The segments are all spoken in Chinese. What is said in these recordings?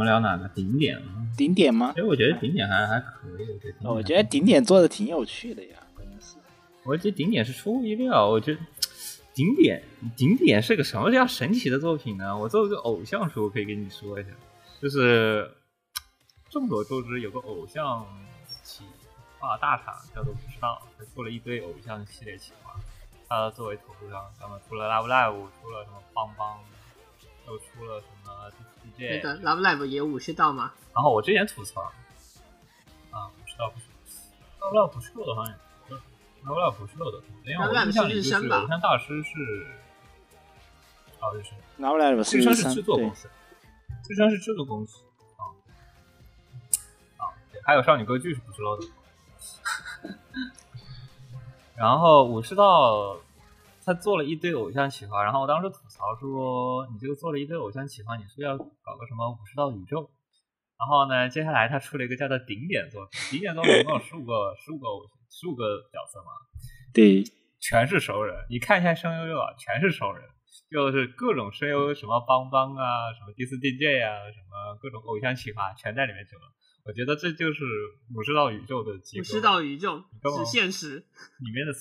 们聊哪个顶点啊？顶点吗其？实我觉得顶点还还可以，我觉得顶点。我觉得顶点做的挺有趣的呀，关键是。我觉得顶点是出乎意料。我觉得顶点 顶点是个什么叫神奇的作品呢？我作为一个偶像书，可以跟你说一下，就是众所周知有个偶像企划大厂叫做不知道，他做了一堆偶像系列企划。他作为头部商，他们出了 Love Live，出了什么邦邦，又出了什么那 DJ，个 Love Live 也武士道吗？然后我之前吐槽，啊，不知道不是，Love Live 不是漏的好像，Love Live 不是漏的，因为 Love 我 Live 印象里就是吧偶像大师是，哦日升，拿不来了，日升是是制作公，司，日升是制作公司，啊啊，还有少女歌剧是不是漏的？然后武士道他做了一堆偶像企划，然后我当时吐槽说，你这个做了一堆偶像企划，你是要搞个什么武士道宇宙？然后呢，接下来他出了一个叫做顶点作品，顶点作品一共有十五个十五个偶十五个角色嘛，对，全是熟人。你看一下声优又啊，全是熟人，就是各种声优什么邦邦啊，什么 D 四 DJ 啊，什么各种偶像企划全在里面整了。我觉得这就是武士道宇宙的结构，武士道宇宙是现实，里面的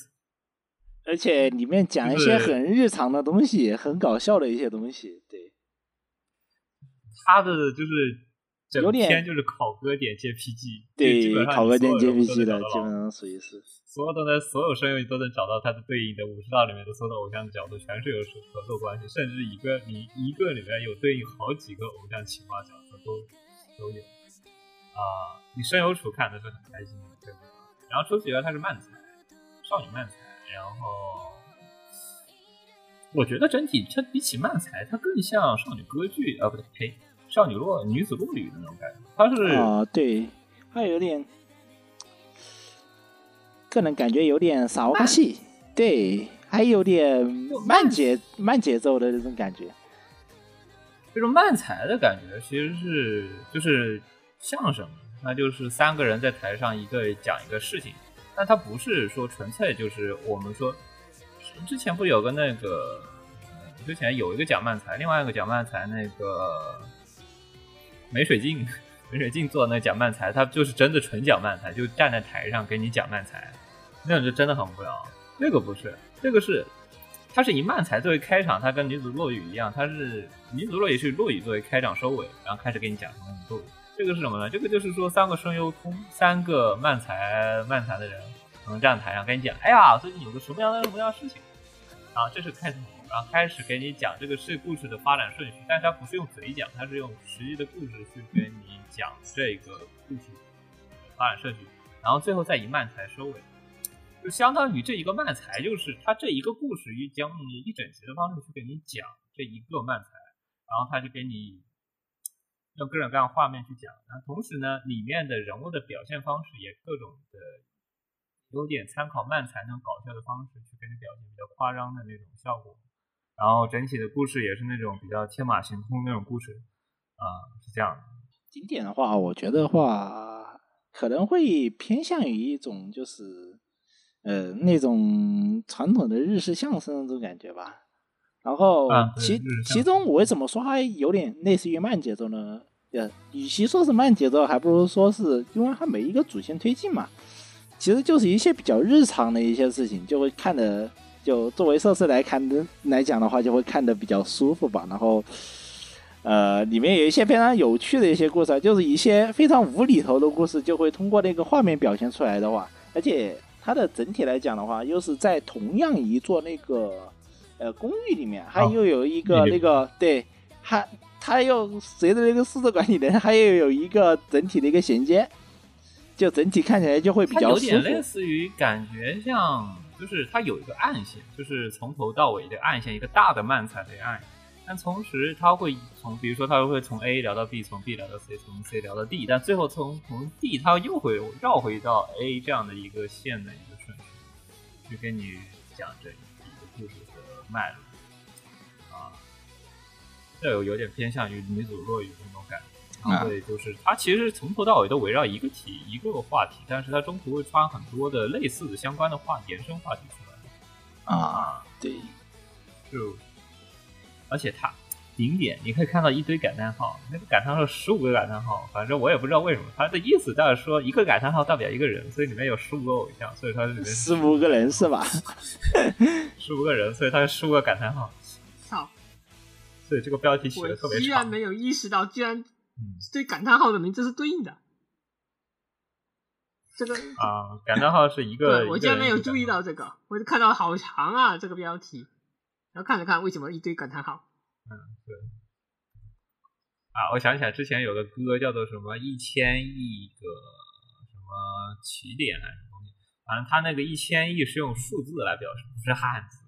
而且里面讲一些很日常的东西，很搞笑的一些东西，对，他的就是整有点篇就是考歌点 JPG，对基本，上考歌点 JPG 的，基本上属于是。所有的呢，所有声优你都能找到它的对应的武士道里面的所有的偶像的角度，全是有合作关系，甚至一个你一个里面有对应好几个偶像企划角色都都有啊、你声优处看的是很开心的，对吧？然后周子源他是漫才，少女漫才，然后我觉得整体它比起漫才，它更像少女歌剧啊，不对，呸，少女落女子落语的那种感觉，它是啊，对，它有点，个人感觉有点傻瓜戏，对，还有点慢节慢节奏的那种感觉。这种慢才的感觉其实是就是相声，那就是三个人在台上一个讲一个事情，但它不是说纯粹就是我们说之前不有个那个之前有一个讲漫才，另外一个讲漫才那个梅水镜梅水镜做的那讲漫才，他就是真的纯讲漫才，就站在台上给你讲漫才，那种就真的很无聊。那个不是，这个是他是以漫才作为开场，他跟女子落语一样，他是女子落语是落语作为开场收尾，然后开始给你讲什么女落语。这个是什么呢？这个就是说三个声优通，三个漫才漫才的人可能站台上跟你讲，哎呀，最近有个什么样的什么样的事情，然后这是开头，然后开始给你讲这个事故事的发展顺序，但是它不是用嘴讲，它是用实际的故事去跟你讲这个故事的发展顺序，然后最后再以漫才收尾。就相当于这一个漫才，就是他这一个故事以讲你一整集的方式去给你讲这一个漫才，然后他就给你用各种各样的画面去讲，然后同时呢，里面的人物的表现方式也各种的有点参考漫才那种搞笑的方式去给你表现比较夸张的那种效果，然后整体的故事也是那种比较天马行空那种故事，啊、是这样的。经典的话，我觉得话可能会偏向于一种就是呃那种传统的日式相声那种感觉吧。然后其、其中我为什么说它有点类似于慢节奏呢？呃，与其说是慢节奏，还不如说是因为它每一个主线推进嘛，其实就是一些比较日常的一些事情，就会看的就作为设施来看的来讲的话，就会看得比较舒服吧。然后。呃，里面有一些非常有趣的一些故事，就是一些非常无厘头的故事，就会通过那个画面表现出来的话，而且它的整体来讲的话，又是在同样一座那个呃公寓里面，它哦又有一个那个对，它它又随着那个宿舍管理的，它又有一个整体的一个衔接，就整体看起来就会比较舒服。点类似于感觉像就是它有一个暗线，就是从头到尾的暗线，一个大的漫彩的暗。但同时，它会从，比如说，它会从 A 聊到 B，从 B 聊到 C，从 C 聊到 D，但最后从从 D，它又会绕回到 A 这样的一个线的一个顺序，去跟你讲这一个故事的脉络啊。这有有点偏向于女主落语那种感觉，啊对，就是它其实从头到尾都围绕一个题一个话题，但是它中途会穿很多的类似的相关的话延伸话题出来。啊，对，就而且它顶点你可以看到一堆感叹号，那个感叹号十五个感叹号，反正我也不知道为什么，它的意思大概说一个感叹号代表一个人，所以里面有十五个偶像，所以它里面十五个人是吧？十五个人，所以它是十五个感叹号，操！所以这个标题起的特别长。居然没有意识到，居然嗯对感叹号的名字是对应的。这个啊，感叹号是一个，对我居然没有注意到这个，我就看到好长啊这个标题，然后看了看为什么一堆感叹号。嗯对。啊，我想起来之前有个歌叫做什么一千亿个什么起点还是什么东西，反正他那个一千亿是用数字来表示，不是汉字，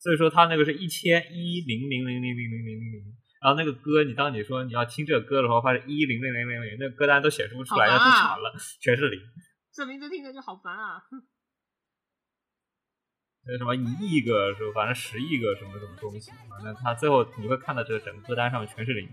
所以说他那个是一千一零零零零零零零零零。然后那个歌，你当你说你要听这个歌的时候，发现一零零零零零，那个歌单都显示不出来，太长了，全是零。这名字听着就好烦啊！哼那什么一亿个是吧？反正十亿个什么什么东西，反正它最后你会看到这个整个歌单上面全是零。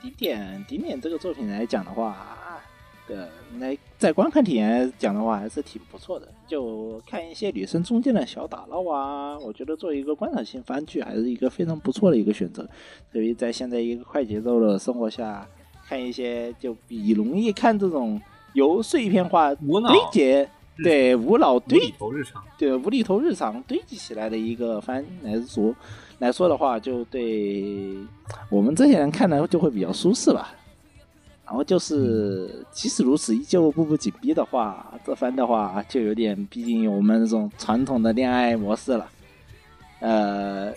顶点顶点这个作品来讲的话，呃，来在观看体验讲的话还是挺不错的。就看一些女生中间的小打闹啊，我觉得作为一个观赏性番剧，还是一个非常不错的一个选择。特别在现在一个快节奏的生活下，看一些就比容易看这种由碎片化无脑堆叠，对无脑无堆厘头日常，对无厘头日常堆积起来的一个番来说来说的话，就对我们这些人看的就会比较舒适吧。然后就是，即使如此，依旧步步紧逼的话，这番的话就有点，毕竟我们这种传统的恋爱模式了。呃，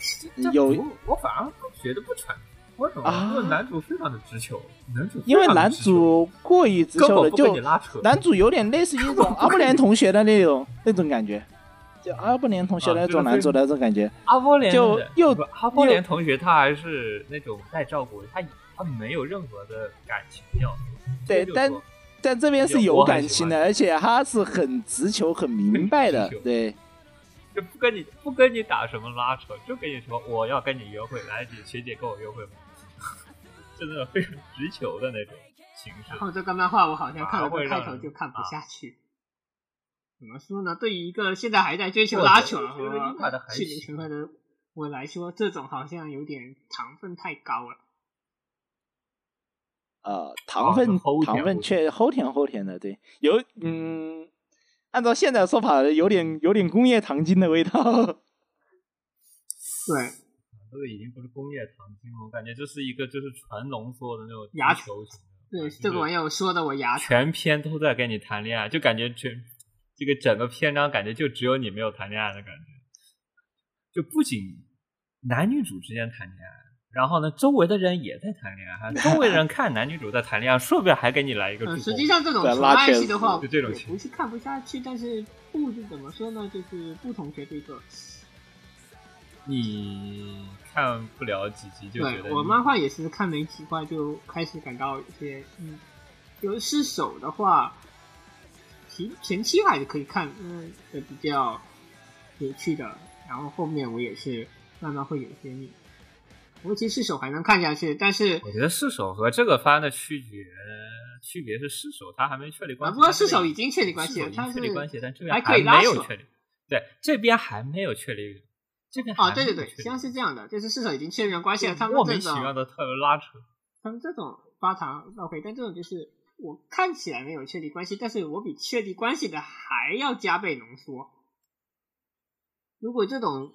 有我我反而觉得不传统，为什么？啊因为男主非常的直球，男主因为男主过于直球了，就男主有点类似于一种阿布连同学的那种那种感觉，就阿布连同学那种男主的那种感觉。阿波连就又阿波连同学他还是那种带照顾的，他他没有任何的感情要素。对但但这边是有感情的，而且他是很直球、很明白的对。就不跟你不跟你打什么拉扯，就跟你说我要跟你约会，来，你学姐跟我约会吗？真的非常直球的那种形式然。后这个漫画我好像看了个开头就看不啊下去。怎么说呢？对于一个现在还在追求拉扯和心灵行成分的我来说，这种好像有点糖分太高了。呃，糖分、是齁甜糖分齁确齁甜齁甜的，对，有嗯，按照现在的说法，有点有点工业糖精的味道。对，这个已经不是工业糖精了，我感觉这是一个就是纯浓缩的那种牙球型的。对，这个玩意儿我说的我牙。全篇都在跟你谈恋爱，就感觉全这个整个篇章感觉就只有你没有谈恋爱的感觉。就不仅男女主之间谈恋爱，然后呢，周围的人也在谈恋爱，周围人 看男女主在谈恋爱，顺便还给你来一个助嗯，攻。实际上这种纯爱拉圈系的话，就这种情不是看不下去，但是布置怎么说呢？就是不同学这个，你看不了几集就觉得对我漫画也是看没几话就开始感到有些嗯，有失手的话，前前期还是可以看，嗯，的比较有趣的，然后后面我也是慢慢会有些腻。我其实失手还能看下去，但是我觉得失手和这个番的区别，区别是失手它还没确立关啊，系，不过它这边失手已经确立关系了，失手已经它确立关系，但这边还可以拉扯没有确立。对，这边还没有确立，这边哦，还对对对，实际上是这样的，就是失手已经确认关系了，他们莫这种名其妙的特别拉扯。他们这种发糖 OK，但这种就是我看起来没有确立关系，但是我比确立关系的还要加倍浓缩。如果这种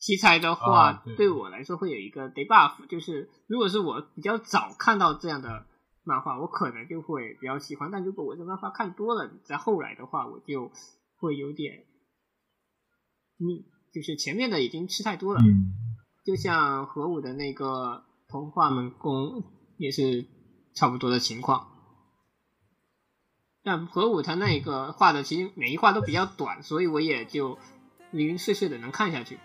题材的话，啊对对我来说会有一个 debuff，就是如果是我比较早看到这样的漫画，我可能就会比较喜欢；但如果我这漫画看多了，在后来的话，我就会有点腻，就是前面的已经吃太多了。嗯，就像核武的那个童话门宫也是差不多的情况。但何武他那个画的其实每一画都比较短，所以我也就零零碎碎的能看下去。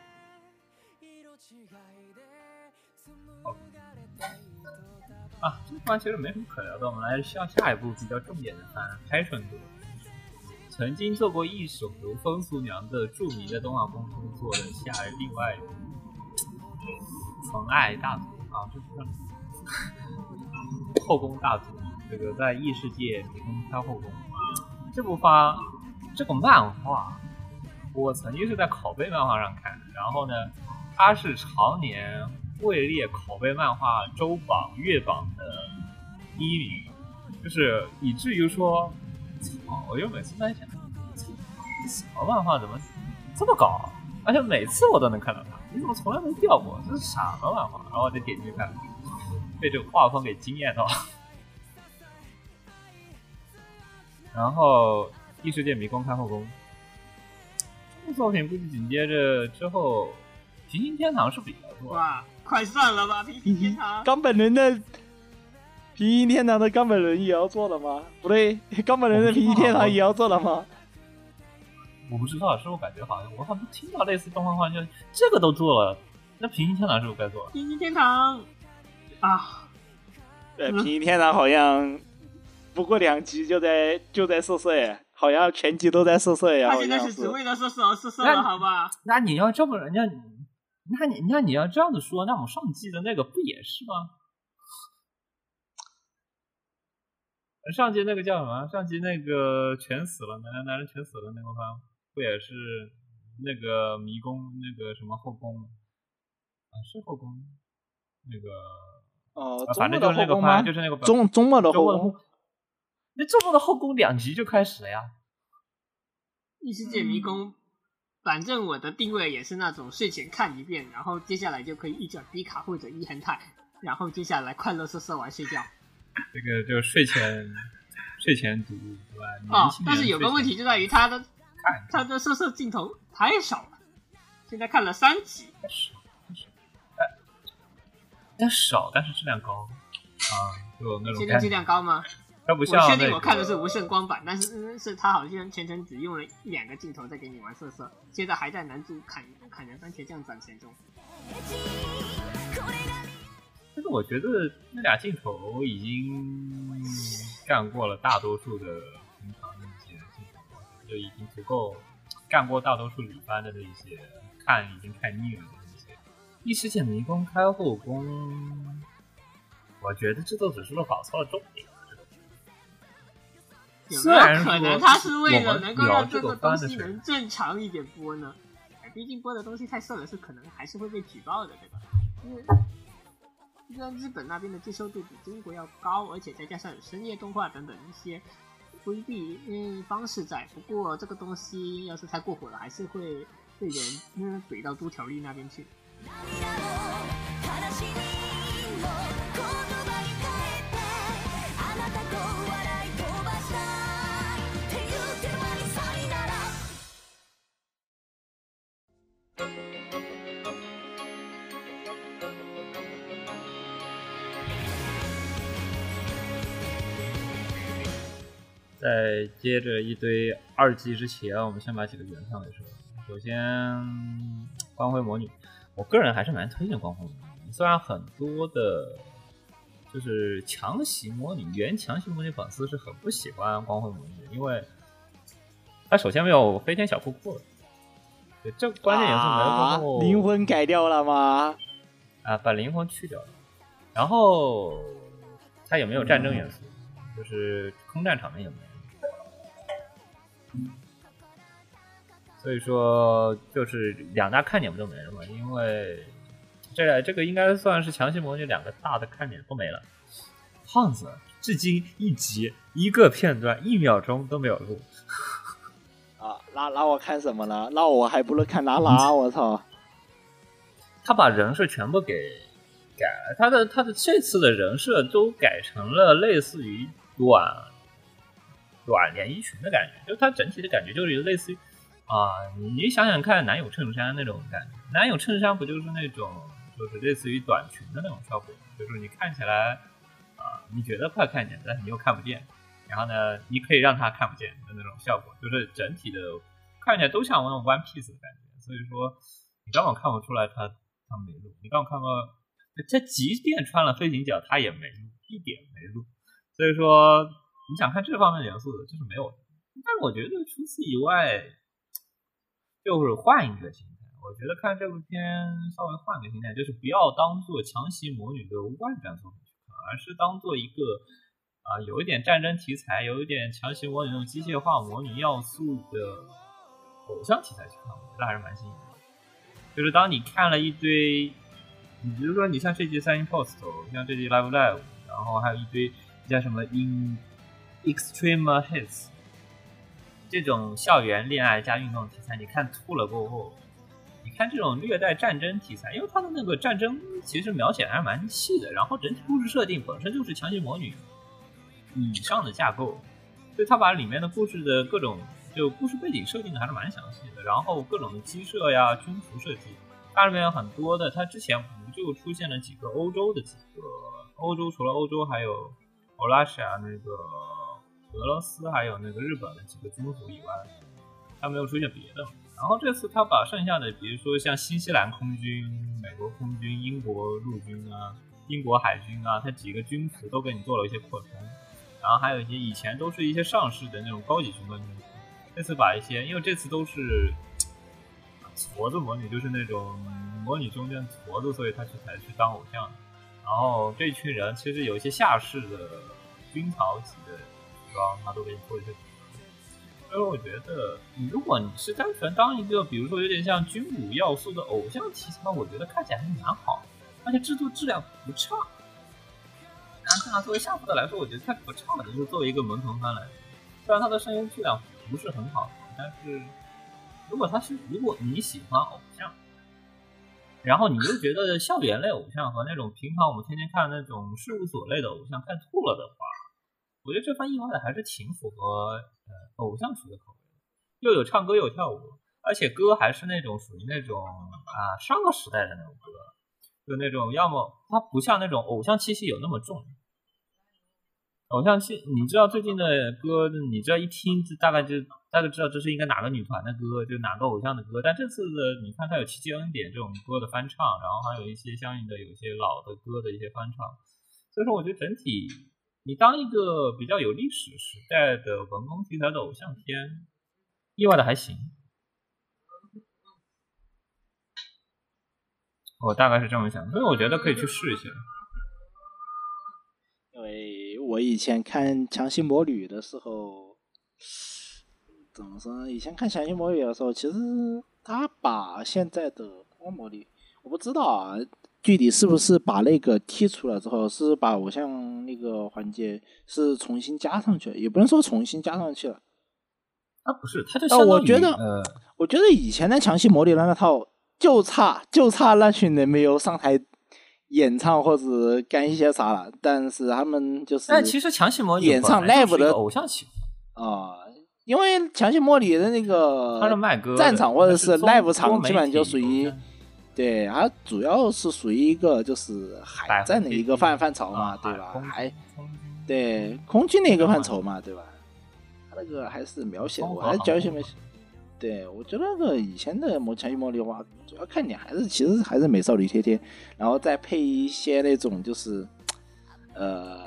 啊，这番其实没什么可聊的，我们来下下一部比较重点的番《拍春歌》。曾经做过一手由风俗娘的著名的动画公司做的下另外纯爱大族啊，这不是 后宫大族，这个在异世界迷宫开后宫。这部番这个漫画，我曾经是在拷贝漫画上看，然后呢，它是常年位列拷贝漫画周榜、月榜的第一名，就是以至于说。操！我就每次在想，什么漫画怎么这么高？而且每次我都能看到它，你怎么从来没掉过？这是什么漫画？然后我就点进去看，被这个画风给惊艳到。然后异世界迷宫开后宫，这部作品估计紧接着之后，平行天堂是不是也要做？哇，快算了吧，平行天堂。冈本人的。平行天堂的冈本人也要做了吗？不对，冈本人的平行天堂也要做了吗？我不知道，是我感觉好像我好像听到类似动画话，就这个都做了，那平行天堂是不是该做了？平行天堂啊，对，平行天堂好像不过两集就在就在色色耶，好像全集都在色色呀。他现在是只为了色色而色色了，好吧？那你要这么人家，那你那你要这样子说，那我们上季的那个不也是吗？上集那个叫什么？上集那个全死了，男人男人全死了那个番，不也是那个迷宫那个什么后宫啊？是后宫那个哦，反正就是那个番，就是那个中中末的后宫。那中末的后宫两集就开始了呀。异世界迷宫，反正我的定位也是那种睡前看一遍，然后接下来就可以一转低卡或者一横泰，然后接下来快乐色色玩睡觉。这个就睡前睡前读，对吧？啊，但是有个问题就在于它的它的色色镜头太少了，现在看了三集，少，但少，但是质量高啊，就那种。现在质量高吗？它不像。我确定我看的是无胜光版，但是是他好像全程只用了一两个镜头在给你玩色色，现在还在男主砍砍人番茄酱攒钱中。但是我觉得那俩镜头已经干过了大多数的平常的一些镜头，就已经足够干过大多数里番的那一些，看已经看腻了的那些。异世界迷宫开后宫，我觉得制作组是不是搞错了重点。有没有可能他是为了能够让这个东西能正常一点播呢？毕竟播的东西太色了，是可能还是会被举报的，对吧？因为。虽然日本那边的接受度比中国要高，而且再加上有深夜动画等等一些规避嗯方式在，不过这个东西要是太过火了，还是会被人嗯怼到都条例那边去。在接着一堆二季之前，我们先把几个原创给说。首先，《光辉魔女》，我个人还是蛮推荐《光辉魔女》。虽然很多的，就是强袭魔女原强袭魔女粉丝是很不喜欢《光辉魔女》，因为它首先没有飞天小裤裤，对，这关键元素没有灵魂改掉了吗？啊，把灵魂去掉了。然后它也没有战争元素，就是空战场面也没有。所以说，就是两大看点不都没了吗？因为这这个应该算是强行魔女两个大的看点都没了。胖子至今一集一个片段一秒钟都没有录。啊，那那我看什么呢？那我还不如看拉拉，我操！他把人设全部给改了，他的他的这次的人设都改成了类似于短。短连衣裙的感觉，就它整体的感觉就是类似于啊，你想想看，男友衬衫那种感觉，男友衬衫不就是那种，就是类似于短裙的那种效果，就是你看起来啊，你觉得快看见，但是你又看不见，然后呢，你可以让他看不见的那种效果，就是整体的看起来都像那种 One Piece 的感觉。所以说，你根本看不出来他他没露，你刚看到他即便穿了飞行脚，他也没路，一点没路。所以说，你想看这方面元素的，就是没有的。但我觉得除此以外，就是换一个心态。我觉得看这部片稍微换个心态，就是不要当做强袭魔女的外传作品去看，而是当做一个啊有一点战争题材，有一点强袭魔女那种机械化魔女要素的偶像题材去看，我觉得还是蛮新颖的。就是当你看了一堆，你比如说你像这季《三星 Post》，像这季《Live Live》，然后还有一堆叫什么《In Extreme Hits》这种校园恋爱加运动题材，你看吐了过后，你看这种略带战争题材，因为它的那个战争其实描写还是蛮细的，然后整体故事设定本身就是强袭魔女以上的架构，所以他把里面的故事的各种就故事背景设定的还是蛮详细的，然后各种的机设呀、军服设计，它里面有很多的，它之前不就出现了几个欧洲的几个欧洲，除了欧洲还有欧拉西亚那个。俄罗斯还有那个日本的几个军服以外，他没有出现别的。然后这次他把剩下的，比如说像新西兰空军、美国空军、英国陆军啊、英国海军啊，他几个军服都给你做了一些扩充。然后还有一些以前都是一些上市的那种高级军官军服，这次把一些，因为这次都是矬子魔女，就是那种魔女中间矬子，所以他去才去当偶像。然后这群人其实有一些下士的军曹级的。他都给你做一些，所以我觉得，如果你是单纯当一个，比如说有点像军武要素的偶像题材，我觉得看起来还蛮好，而且制作质量不差。然后作为下部的来说，我觉得它不差的，就是作为一个萌童番来说，虽然它的声优质量不是很好，但是如果他是如果你喜欢偶像，然后你又觉得校园类偶像和那种平常我们天天看那种事务所类的偶像看吐了的话。我觉得这番意外的还是挺符合呃偶像属的口味，又有唱歌又有跳舞，而且歌还是那种属于那种啊上个时代的那种歌，就那种要么它不像那种偶像气息有那么重，偶像气你知道最近的歌，你知道一听就大概就大概知道这是应该哪个女团的歌，就哪个偶像的歌，但这次的你看它有七七恩典这种歌的翻唱，然后还有一些相应的有一些老的歌的一些翻唱，所以说我觉得整体。你当一个比较有历史时代的文工题材的偶像片，意外的还行，我大概是这么想，所以我觉得可以去试一下。因为我以前看《强行魔女》的时候，怎么说呢？以前看《强行魔女》的时候，其实他把现在的光魔女，我不知道啊。具体是不是把那个剔除了之后，是把偶像那个环节是重新加上去了？也不能说重新加上去了。啊，不是，他就相当于我觉得，呃，我觉得以前的强袭魔女那套就差就差那群人没有上台演唱或者干一些啥了。但是他们就是，但其实强袭魔女演唱 live 的偶像企划啊，因为强袭魔女的那个他是卖歌战场或者是 live 场，基本上就属于。对，它主要是属于一个就是海战的一个范范畴嘛，对吧？还对空军的一个范畴嘛，对吧？它那个还是描写，我还教一些。对，我觉得那个以前的《魔枪与魔力》的话，主要看点还是其实还是美少女贴贴，然后再配一些那种就是呃，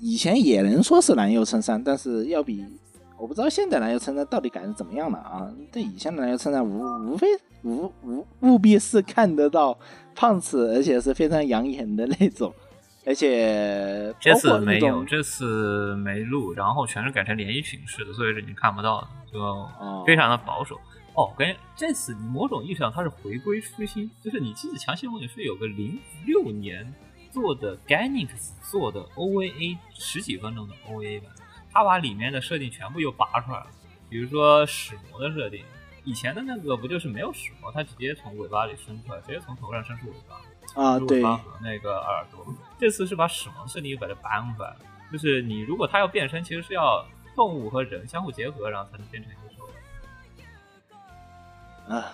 以前也能说是男优衬衫，但是要比。我不知道现在篮球称赞到底改成怎么样了啊？对以前的篮球称赞无无非无无务必是看得到胖子，而且是非常养眼的那种，而且这次没有，这次没录，然后全是改成连衣裙式的，所以是你看不到的，就非常的保守。哦，感觉这次某种意义上它是回归初心，就是你记得强行梦也是有个零六年做的 Ganix 做的 OVA 十几分钟的 OVA 版。他把里面的设定全部又拔出来了，比如说使魔的设定，以前的那个不就是没有使魔，他直接从尾巴里伸出来，直接从头上伸出尾巴，啊，对，和那个耳朵。这次是把使魔设定又把它搬回来了，就是你如果他要变身，其实是要动物和人相互结合，然后才能变成一个兽人。啊，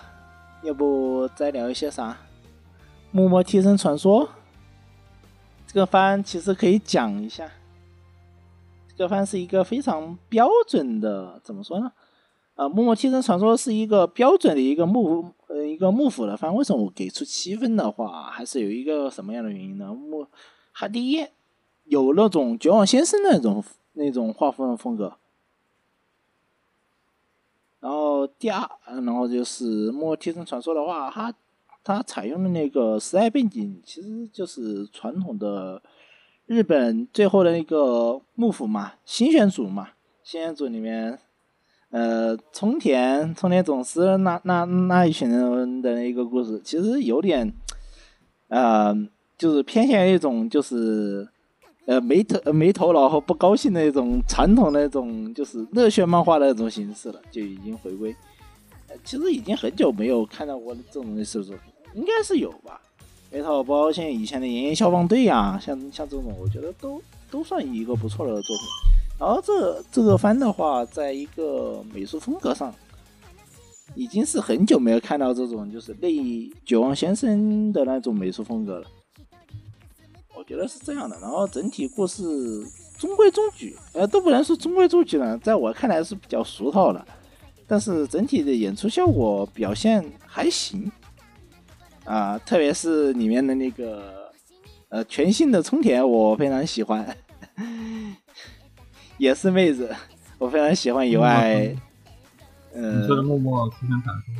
要不再聊一些啥？木魔替身传说，这个番其实可以讲一下。这番是一个非常标准的，怎么说呢？啊，《默默替身传说》是一个标准的一个幕呃一个幕府的番。为什么我给出七分的话，还是有一个什么样的原因呢？幕，它第一有那种绝望先生那种那种画风的风格，然后第二，然后就是《默默替身传说》的话，它它采用的那个时代背景其实就是传统的日本最后的那个幕府嘛，新选组嘛，新选组里面。呃，冲田冲田总司那那那一群人的一个故事，其实有点，呃，就是偏向一种就是呃没头没头脑和不高兴的一种传统的那种就是热血漫画的那种形式了，就已经回归。其实已经很久没有看到过这种类似的作品，应该是有吧？没头包括像以前的炎炎消防队呀，像像这种，我觉得都都算一个不错的作品。然后这这个番的话，在一个美术风格上，已经是很久没有看到这种就是类绝望先生的那种美术风格了。我觉得是这样的。然后整体故事中规中矩，呃，都不能说中规中矩了，在我看来是比较俗套的。但是整体的演出效果表现还行，啊，特别是里面的那个呃全新的冲田，我非常喜欢。也是妹子，我非常喜欢。以外，呃，你说的《默默听声传说》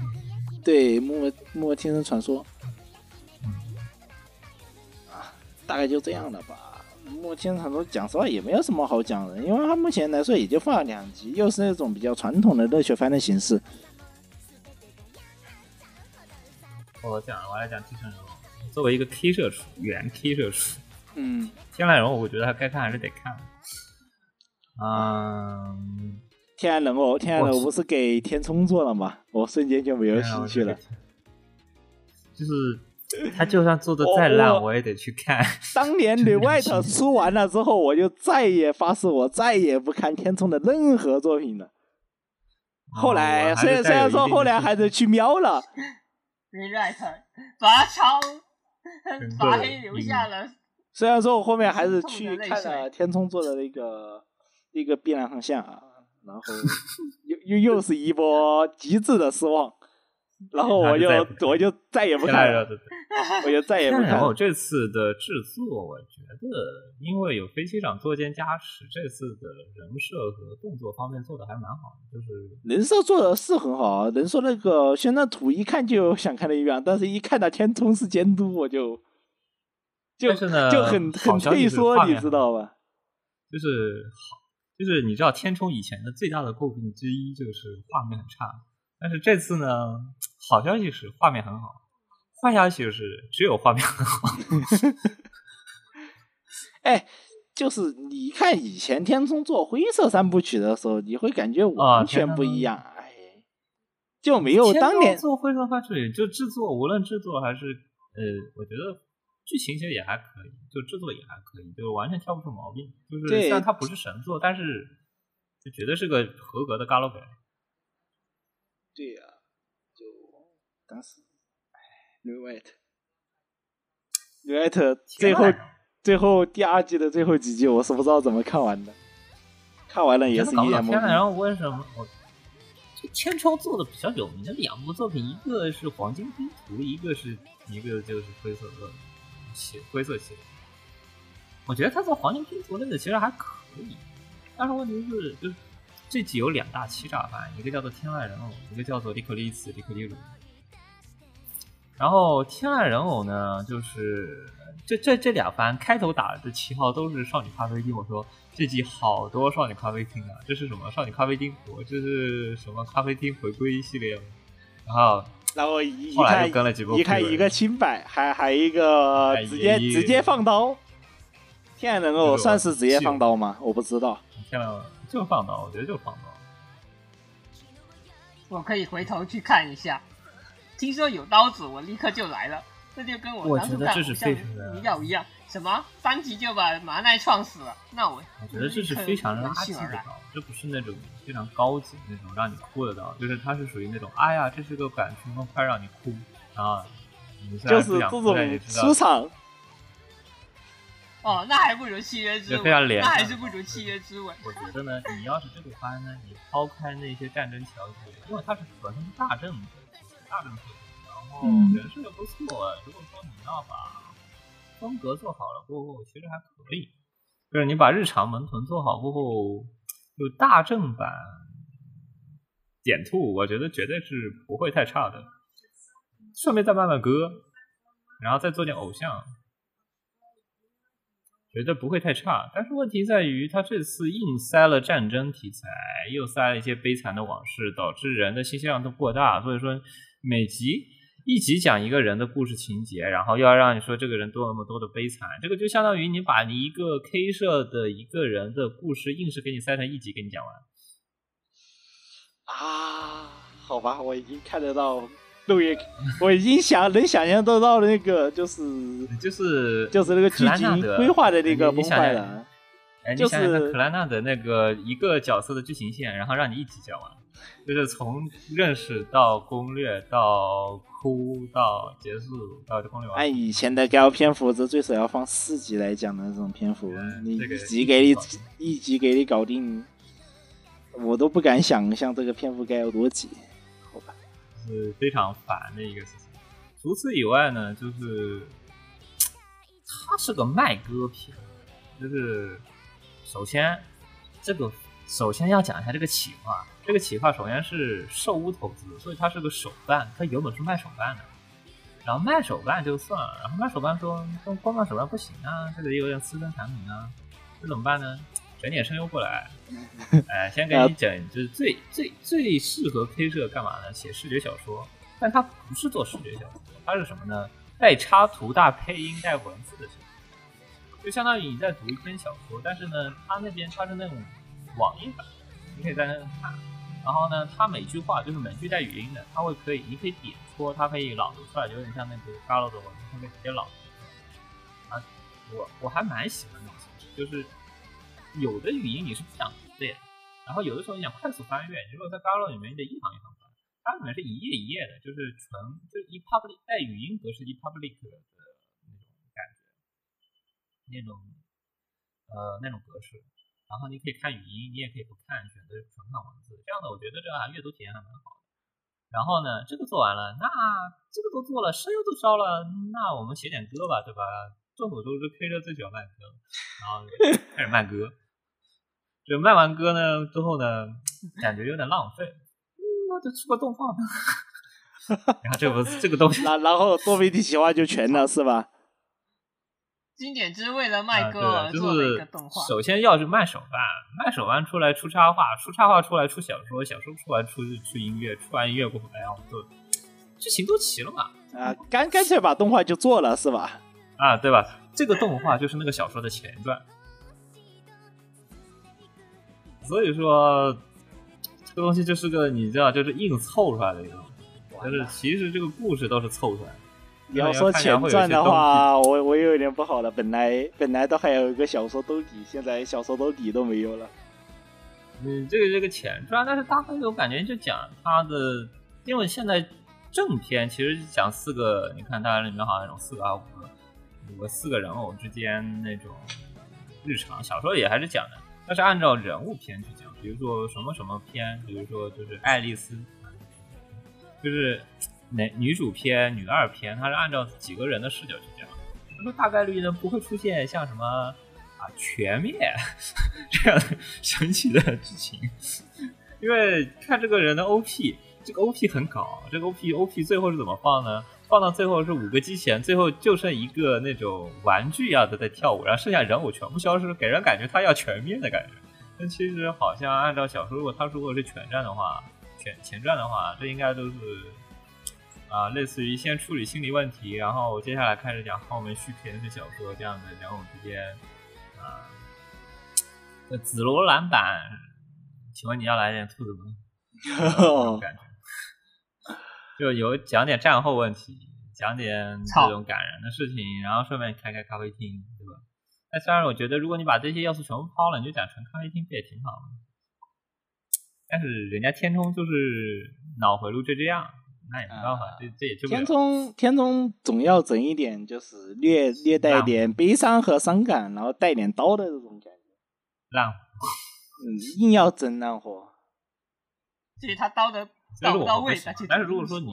对，《默默默默听声传说》啊，大概就这样了吧。《默默听声传说》讲实话也没有什么好讲的，因为它目前来说也就放了两集，又是那种比较传统的热血番的形式。我讲，我来讲《替身人物》。作为一个 K 社畜，原 K 社畜，嗯，天籁人物，我觉得他该看还是得看。嗯，天然人物，天然人物不是给天冲做了吗？我瞬间就没有兴趣了。就是他就算做的再烂，我也得去看。当年《女外头》出完了之后，我就再也发誓，我再也不看天冲的任何作品了。后来，虽然虽然说后来还是去瞄了，《女外头》把超把黑留下了。虽然说我后面还是去看了天冲做的那个。那个碧蓝航线啊，然后 又又又是一波极致的失望，然后我就我就再也不看了，我就再也不看。然后这次的制作，我觉得因为有飞机长作监加持，这次的人设和动作方面做的还蛮好的，就是人设做的是很好啊。人设那个宣传图一看就想看的一样，但是一看到天冲是监督，我就就就很很退缩，你知道吧？就是好。就是你知道天冲以前的最大的诟病之一就是画面很差，但是这次呢，好消息是画面很好，坏消息是只有画面很好。哎，就是你看以前天聪做灰色三部曲的时候，你会感觉完全不一样，哎，就没有当年做灰色三部曲就制作，无论制作还是呃，我觉得。剧情其实也还可以，就制作也还可以，就完全挑不出毛病。就是虽然它不是神作，但是就绝对是个合格的 Galo 对呀，就当时，哎 e t r e w i t 最后最后第二季的最后几集，我是不知道怎么看完的。看完了也是一脸懵。然后为什么我这千超做的比较有名的两部作品，一个是《黄金拼图》，一个是一个就是《灰色恶》。系灰色系，我觉得他做黄金拼图那个其实还可以，但是问题是，就是这集有两大欺诈番，一个叫做天籁人偶，一个叫做利克利斯利克利鲁。然后天籁人偶呢，就是这这这俩番开头打的旗号都是少女咖啡厅，我说这集好多少女咖啡厅啊，这是什么少女咖啡厅？我这是什么咖啡厅回归系列？然后。然后一看，一看一个清白，还还一个直接直接放刀。天然人偶算是直接放刀吗？我不知道。天然就放刀，我觉得就放刀。我可以回头去看一下。听说有刀子，我立刻就来了。这就跟我当初看《像迷药》一样。什么三级就把麻奈撞死了？那我我觉得这是非常垃圾的刀，这不是那种非常高级那种让你哭的刀，就是它是属于那种哎呀，这是个感情动快让你哭啊！就是这种出场，哦，那还不如契约之就吻，非常廉价那还是不如契约之吻。我觉得呢，你要是这个番呢，你抛开那些战争桥节，因为它是本身是大正的大正设定，然后嗯人设又不错，如果说你要把风格做好了过后，其实还可以。就是你把日常门豚做好过后，就大正版点兔，我觉得绝对是不会太差的。顺便再卖卖歌，然后再做点偶像，觉得不会太差。但是问题在于，他这次硬塞了战争题材，又塞了一些悲惨的往事，导致人的信息量都过大。所以说，每集一集讲一个人的故事情节，然后又要让你说这个人多那么多的悲惨，这个就相当于你把你一个 K 社的一个人的故事，硬是给你塞成一集给你讲完。啊，好吧，我已经看得到我已经想能想象得到那个就是就是就是那个剧情规划的那个崩坏了。哎，你就是想想看，克兰纳的那个一个角色的剧情线，然后让你一集讲完，就是从认识到攻略到哭到结束到攻略完。按以前的高篇幅，这最少要放四集来讲的这种篇幅，你这个一集给你一集给你搞定，我都不敢想象这个篇幅该有多集。是非常烦的一个事情。除此以外呢，就是它是个卖歌片，就是首先这个首先要讲一下这个企划，这个企划首先是寿屋投资，所以它是个手办，它原本是卖手办的。然后卖手办就算了，然后卖手办说光光卖手办不行啊，这个有点私人产品啊，这怎么办呢？整点声优过来，哎，先给你整，就是最最最适合 K 社干嘛呢？写视觉小说，但它不是做视觉小说，它是什么呢？带插图、带配音、带文字的小说，就相当于你在读一篇小说，但是呢，它那边它是那种网页版，你可以在那看。然后呢，它每句话就是每句带语音的，它会可以，你可以点戳，它可以朗读出来，有点像那个 Galo 的文字，它可以直接朗读。啊，我我还蛮喜欢那种形式，就是有的语音你是不想读的呀，然后有的时候你想快速翻阅，你如果在 Galo 里面你得一行一行翻，它里面是一页一页的，就是纯就一 public 带语音格式一 public 的那种感觉，那种呃那种格式。然后你可以看语音，你也可以不看，选择纯看文字。这样的我觉得这个阅读体验还蛮好的。然后呢，这个做完了，那这个都做了，声优都招了，那我们写点歌吧，对吧？众所周知，K 社最喜欢慢歌，然后开始慢歌。就卖完歌呢之后呢，感觉有点浪费，嗯，那就出个动画吧。然后这不这个东西，然然后多媒体企划就全了是吧？经典之为了卖歌啊对，就而做了一是个动画，首先要是卖手办，卖手办出来出插画，出插画出来出小说，小说出来出出音乐，出完音乐过后，哎呀，我就剧情都齐了嘛，啊，干干脆把动画就做了是吧？啊，对吧？这个动画就是那个小说的前传，所以说这个东西就是个你知道，就是硬凑出来的一个东西，就是其实这个故事都是凑出来的。你要说前传的话，我我有点不好了。本来本来都还有一个小说兜底，现在小说兜底都没有了。嗯，这个这个前传，但是大概我感觉就讲他的，因为现在正片其实讲四个，你看它里面好像有四个啊五个，五个四个人偶之间那种日常，小说也还是讲的，它是按照人物篇去讲，比如说什么什么篇，比如说就是爱丽丝，就是男女主篇、女二篇，它是按照几个人的视角去讲，那么大概率呢不会出现像什么啊全灭 这样的神奇的剧情，因为看这个人的 OP，这个 OP 很搞，这个 OP OP 最后是怎么放呢？放到最后是五个机器人，最后就剩一个那种玩具一样的在跳舞，然后剩下人偶全部消失，给人感觉他要全面的感觉。但其实好像按照小说，如果他如果是全战的话，全前传的话，这应该都是啊、类似于先处理心理问题，然后接下来开始讲后面续篇是小说这样的人偶之间啊。呃，紫罗兰版，请问你要来点兔子吗？这种感觉，就有讲点战后问题，讲点这种感人的事情，然后顺便开开咖啡厅，对吧？那虽然我觉得，如果你把这些要素全部抛了，你就讲纯咖啡厅不也挺好的？但是人家天冲就是脑回路就这样，那也没办法，啊这这也就天。冲天冲总要整一点，就是略略带一点悲伤和伤感，然后带点刀的这种感觉。烂嗯，硬要整烂活。至于他刀的但是我到不到位，们不喜欢那就但是如果说你，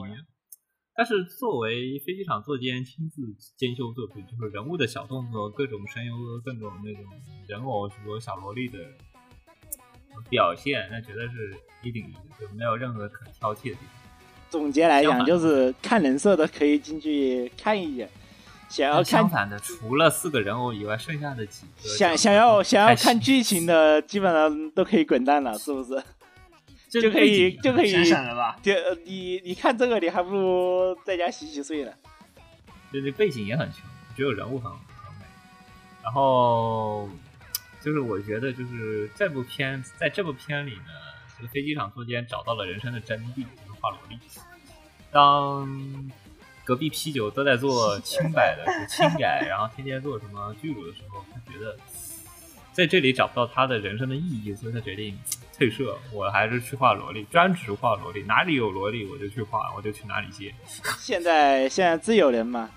但是作为飞机场作监亲自监修作品，就是人物的小动作、各种声优、各种那种人偶、什么小萝莉的表现，那绝对是一顶一的，就没有任何可挑剔的地方。总结来讲，就是看人设的可以进去看一眼，想要看反的，除了四个人偶以外，剩下的几个想想要想要看剧情的，基本上都可以滚蛋了，是不是？这就可以就可以省省了吧？就呃你你看这个，你还不如在家洗洗睡呢。就这背景也很穷，只有人物很很美。然后就是我觉得，就是这部片在这部片里呢，这个飞机场作监找到了人生的真谛，就是画萝莉。当隔壁啤酒都在做清改的清改，然后天天做什么巨乳的时候，他觉得在这里找不到他的人生的意义，所以他决定退社，我还是去画萝莉，专职画萝莉，哪里有萝莉我就去画，我就去哪里接。现在现在自由人嘛，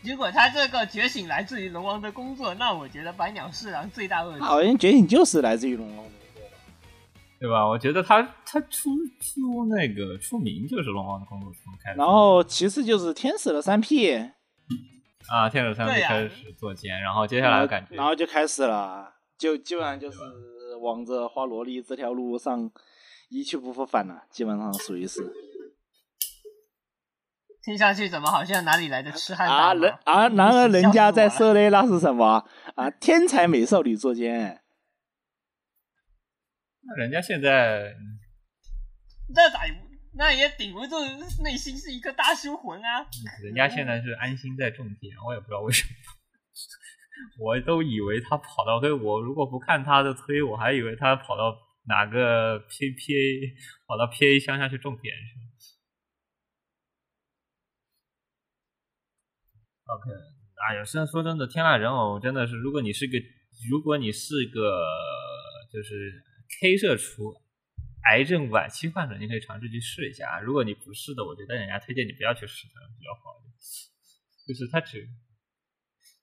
如果他这个觉醒来自于龙王的工作，那我觉得百鸟侍郎罪大恶极。好像觉醒就是来自于龙王的工作。对吧？我觉得他他出出那个出名就是龙王的工作室开始，然后其次就是天使的三 P，啊，天使三对呀开始做奸，然后接下来感觉然后就开始了，就基本上就是往着花萝莉这条路上一去不复返了，基本上属于是听上去怎么好像哪里来的痴汉啊，大人？啊，然而 人家在笑死我了社内那是什么啊？天才美少女作监，人家现在那咋那也顶不住内心是一个大修魂啊！人家现在是安心在种田，我也不知道为什么。我都以为他跑到对，我如果不看他的推，我还以为他跑到哪个 P P A 跑到 P A 乡下去种田去了。OK，哎呀，现在说真的，天籁人偶真的是，如果你是个，如果你是个就是 K 社出癌症晚期患者，你可以尝试去试一下啊。如果你不是的，我觉得人家推荐你不要去试它，比较好一点。就是它只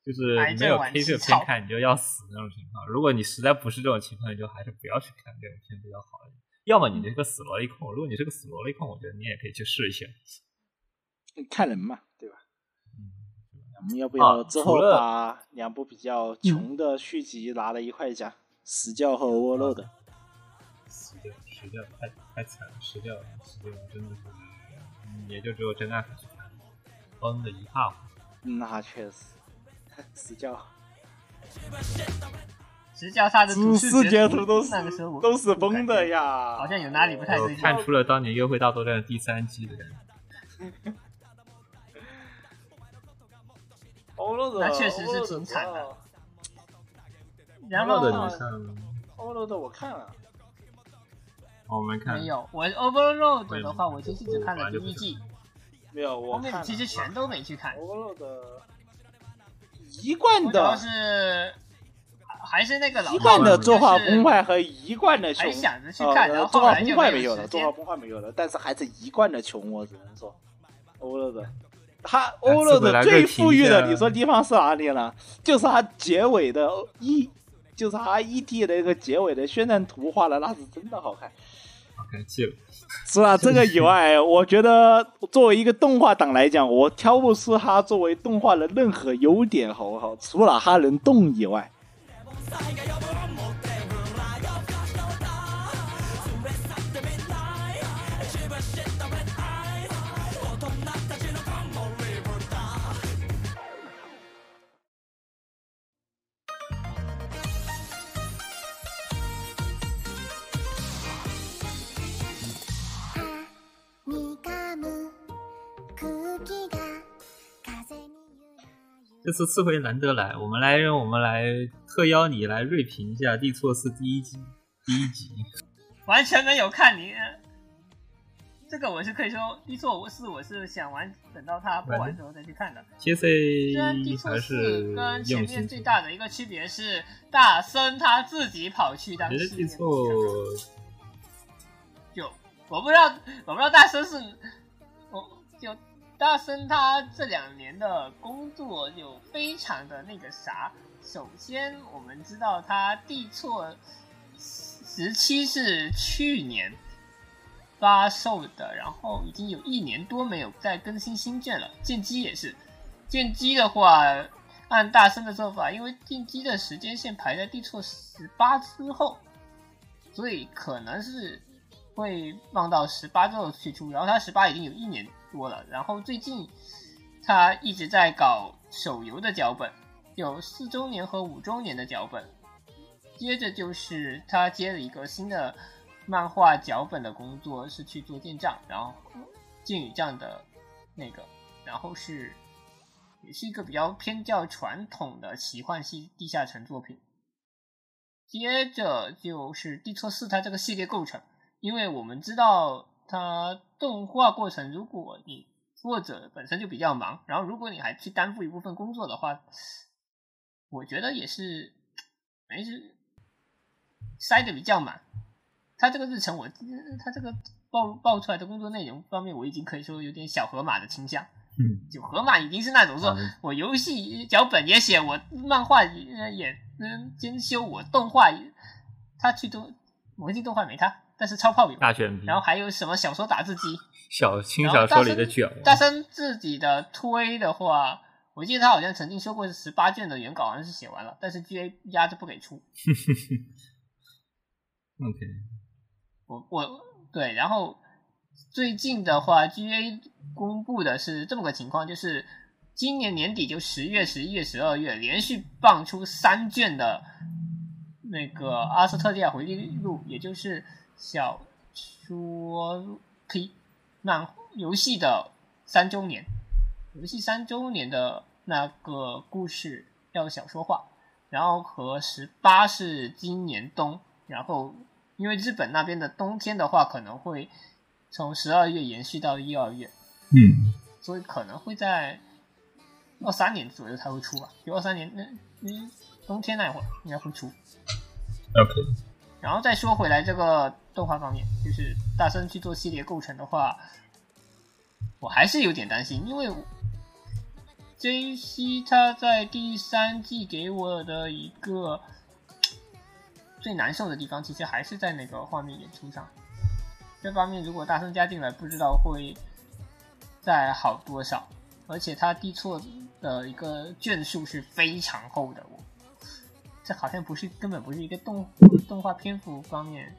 就是癌没有症晚 K 期操社片看，你就要死那种情况。如果你实在不是这种情况，你就还是不要去看这种片比较好一点。要么你是个死萝莉控，如果你是个死萝莉控，我觉得你也可以去试一下。看人嘛，对吧？嗯，我们要不啊要之后把两部比较穷的续集拿了一块讲？死教和 Overload。死掉，死掉，太太惨了，死掉了，死掉，真的是，嗯也就只有真爱粉去看，崩的一塌糊涂。那确实，死教实际上他的主视截图图都是那个时候都是崩的呀，好像有哪里不太我对劲。看出了当年《约会大作战》第三季的感觉。那确实是挺惨的然后的你看，Overload 我看了，我们看没有，我 Overload 的话，我其实只看了第一季，没有我后面其实全都没去看。Overload 一贯我主要的是还是那个老一贯的作画就是崩坏和一贯的穷还，想着去看，呃然后作画崩坏没有了，作画。崩坏没有了，但是还是一贯的穷，我只能说，Overload。他次回 Overload 最富裕的，你说地方是哪里呢？就是他结尾的 E，，就是他 ED 的一个结尾的宣传图画的，那是真的好看。OK 记了。除了这个以外，我觉得作为一个动画党来讲，我挑不出他作为动画的任何优点，好不好？除了他能动以外，这次次回难得来，我们来让我们来特邀你来锐评一下《地错四》第一集。第一集，完全没有看你。这个我是可以说，地错我是我是想玩，等到它播完之后再去看的。然 C 地错四是跟前面最大的一个区别是，大森他自己跑去当觉得系列地错就我不知道，我不知道大森是，我就大森他这两年的工作就非常的那个啥。首先，我们知道他地错时期是去年发售的，然后已经有一年多没有再更新新卷了。剑姬也是，剑姬的话，按大生的做法，因为剑姬的时间线排在地错十八之后，所以可能是会放到十八之后去出。然后他十八已经有一年多了，然后最近他一直在搞手游的脚本。有四周年和五周年的脚本，接着就是他接了一个新的漫画脚本的工作，是去做剑杖，然后剑与杖的那个，然后是也是一个比较偏较传统的奇幻系地下城作品。接着就是地错四，它这个系列构成，因为我们知道它动画过程，如果你作者本身就比较忙，然后如果你还去担负一部分工作的话。我觉得也是，没事，塞的比较满。他这个日程，我他这个报报出来的工作内容方面，我已经可以说有点小河马的倾向。嗯，就河马已经是那种说，我游戏脚本也写，我漫画也也嗯兼修，我动画他去动魔镜动画没他，但是超炮有。大卷然后还有什么小说打字机？小轻小说里的卷。大森自己的推的话。我记得他好像曾经说过是十八卷的原稿，好像是写完了，但是 G A 压着不给出。OK，我我对，然后最近的话，G A 公布的是这么个情况，就是今年年底就十月、十一月、十二月连续放出三卷的那个《阿斯特利亚回忆录》，也就是小说 P 漫游戏的三周年。游戏三周年的那个故事要小说化，然后和十八是今年冬，然后因为日本那边的冬天的话，可能会从十二月延续到一二月，嗯，所以可能会在二三年左右才会出吧，就二三年那那冬天那会儿应该会出。OK，然后再说回来这个动画方面，就是大森去做系列构成的话，我还是有点担心，因为。J.C. 他在第三季给我的一个最难受的地方，其实还是在那个画面演出上。这方面如果大声加进来，不知道会再好多少。而且他递错的一个卷数是非常厚的，这好像不是根本不是一个动动画篇幅方面，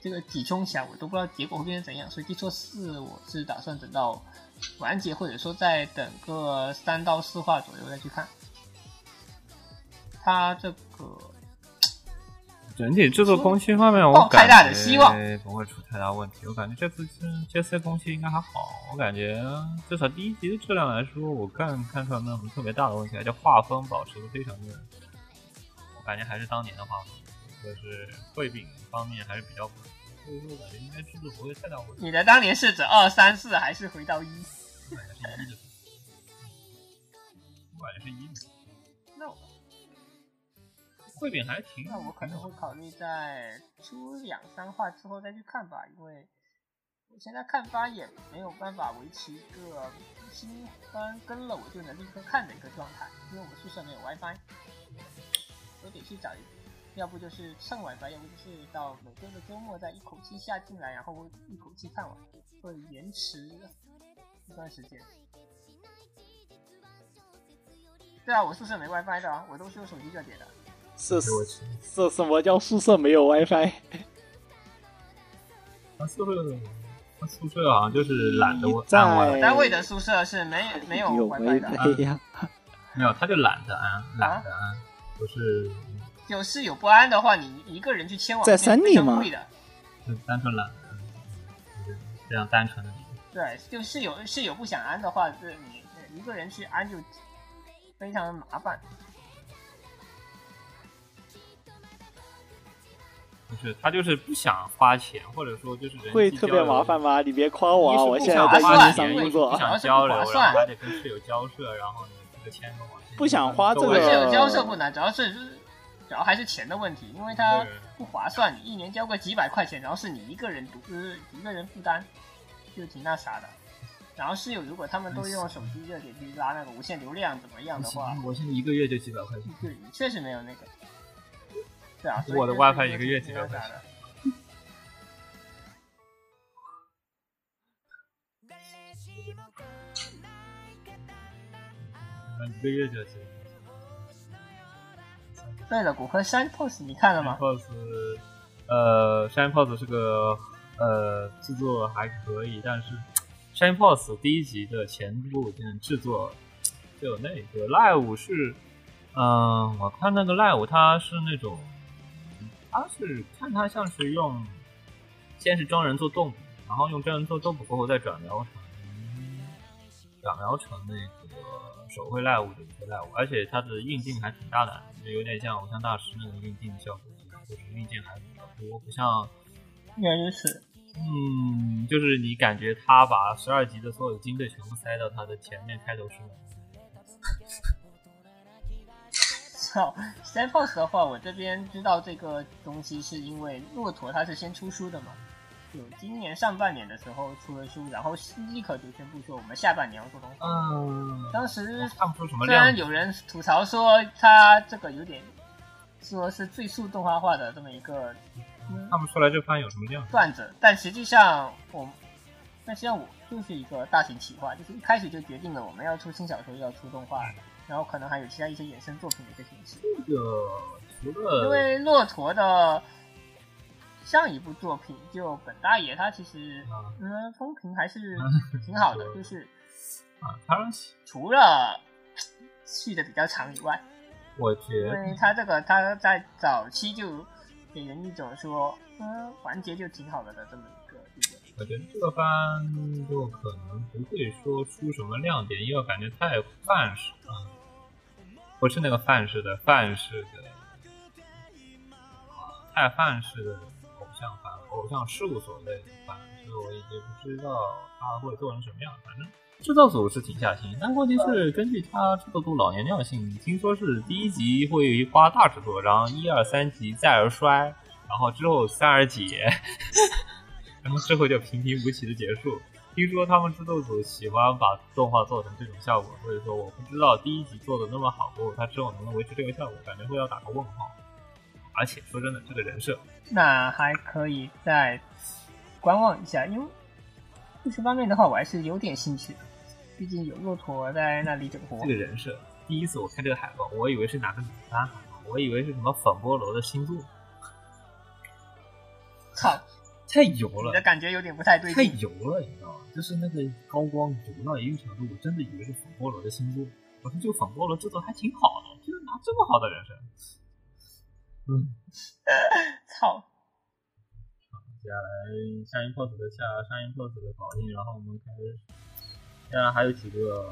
这个挤冲起来我都不知道结果会变成怎样。所以递错四，我是打算等到。完结，或者说再等个三到四话左右再去看。他这个整体制作工期方面，我太大的希望不会出太大问题。我感觉这次这次工期应该还好。我感觉至少第一集的质量来说，我看看出来没有什么特别大的问题，而且画风保持的非常的，我感觉还是当年的画风，就是绘饼方面还是比较。所以说，我感觉应该制作不会太大问题。你的当年是指二三四还是回到一？我感觉是一的。我感觉是一。那我绘饼还挺……那我可能会考虑在出两三话之后再去看吧，因为我现在看番也没有办法维持一个新番跟了我就能立刻看的一个状态，因为我们宿舍没有 WiFi，我得去找一。要不就是蹭 WiFi，要不就是到每周的周末再一口气下进来，然后一口气看完，会延迟一段时间。对啊，我宿舍没 WiFi 的啊，我都是用手机热点的。是是，什么叫宿舍没有 WiFi？他宿舍，他宿舍好像就是懒得我在。单位的宿舍是没没有 WiFi 的。没有，他就懒得安，懒得安，不是。有室友不安的话，你一个人去迁往在三里吗？就单纯懒，非常单纯的。对，就室友室友不想安的话，是你一个人去安就非常的麻烦。不是，他就是不想花钱，或者说就是会特别麻烦吗？你别夸我啊！我现在在花钱工作，不想交流，然后还得跟室友交涉，然后你不想花这个。室友交涉不难，主要是。主要还是钱的问题，因为它不划算，你一年交个几百块钱，然后是你一个人独，就是一个人负担，就挺那啥的。然后室友如果他们都用手机热点去拉那个无线流量怎么样的话，我现在一个月就几百块钱。对，确实没有那个。对啊，我的 WiFi 一个月几百块钱。一个月就行。对了，骨科山 pose 你看了吗？pose，呃，山 pose 是个呃制作还可以，但是山 pose 第一集的前部件制作就那个 live 是，嗯，我看那个 live 它是那种，它是看它像是用，先是真人做动捕，然后用真人做动捕过后再转疗成，转疗成那个。手绘 live 的一个 live，而且它的运镜还挺大胆，就有点像偶像大师那种运镜效果，就是运镜还比较多，不像。原来如此。嗯，就是你感觉他把十二级的所有金队全部塞到他的前面开头是吗？操 s a m p o s 的话，我这边知道这个东西是因为骆驼他是先出书的嘛。有今年上半年的时候出了书，然后立刻就宣布说我们下半年要做东西。嗯，当时看不出什么。虽然有人吐槽说他这个有点，说是最速动画化的这么一个，看不出来这番有什么亮段子，但实际上我，但实际上我就是一个大型企划，就是一开始就决定了我们要出新小说，要出动画，然后可能还有其他一些衍生作品的一个形式。这个除了因为骆驼的。上一部作品就本大爷，他其实嗯风评还是挺好的，就是 啊，他除了续的比较长以外，我觉得，因为他这个他在早期就给人一种说嗯完结就挺好了的这么一个。我觉得这个番就可能不会说出什么亮点，因为感觉太范式了，不是那个范式的范式的，太范式的。偶像事务所类的番，所以我已经不知道他会做成什么样。反正制作组是挺下心，但问题是根据他制作组老年尿性，听说是第一集会花大制作，然后一二三集再而衰，然后之后三而竭，然后之后就平平无奇的结束。听说他们制作组喜欢把动画做成这种效果，所以说我不知道第一集做的那么好过后，他之后能不能维持这个效果，感觉会要打个问号。而且说真的，这个人设。那还可以再观望一下，因为故事方面的话，我还是有点兴趣的。毕竟有骆驼在那里整活。这个人设，第一次我看这个海报，我以为是哪个女番，我以为是什么粉菠萝的星座。操，太油了！你的感觉有点不太对。太油了，你知道吗？就是那个高光油到一定程度，我真的以为是粉菠萝的星座。我说这个粉菠萝制作还挺好的，居然拿这么好的人设。嗯，操！好，接下来上音 pose 的下上音 pose 的搞定，然后我们开始，现在还有几个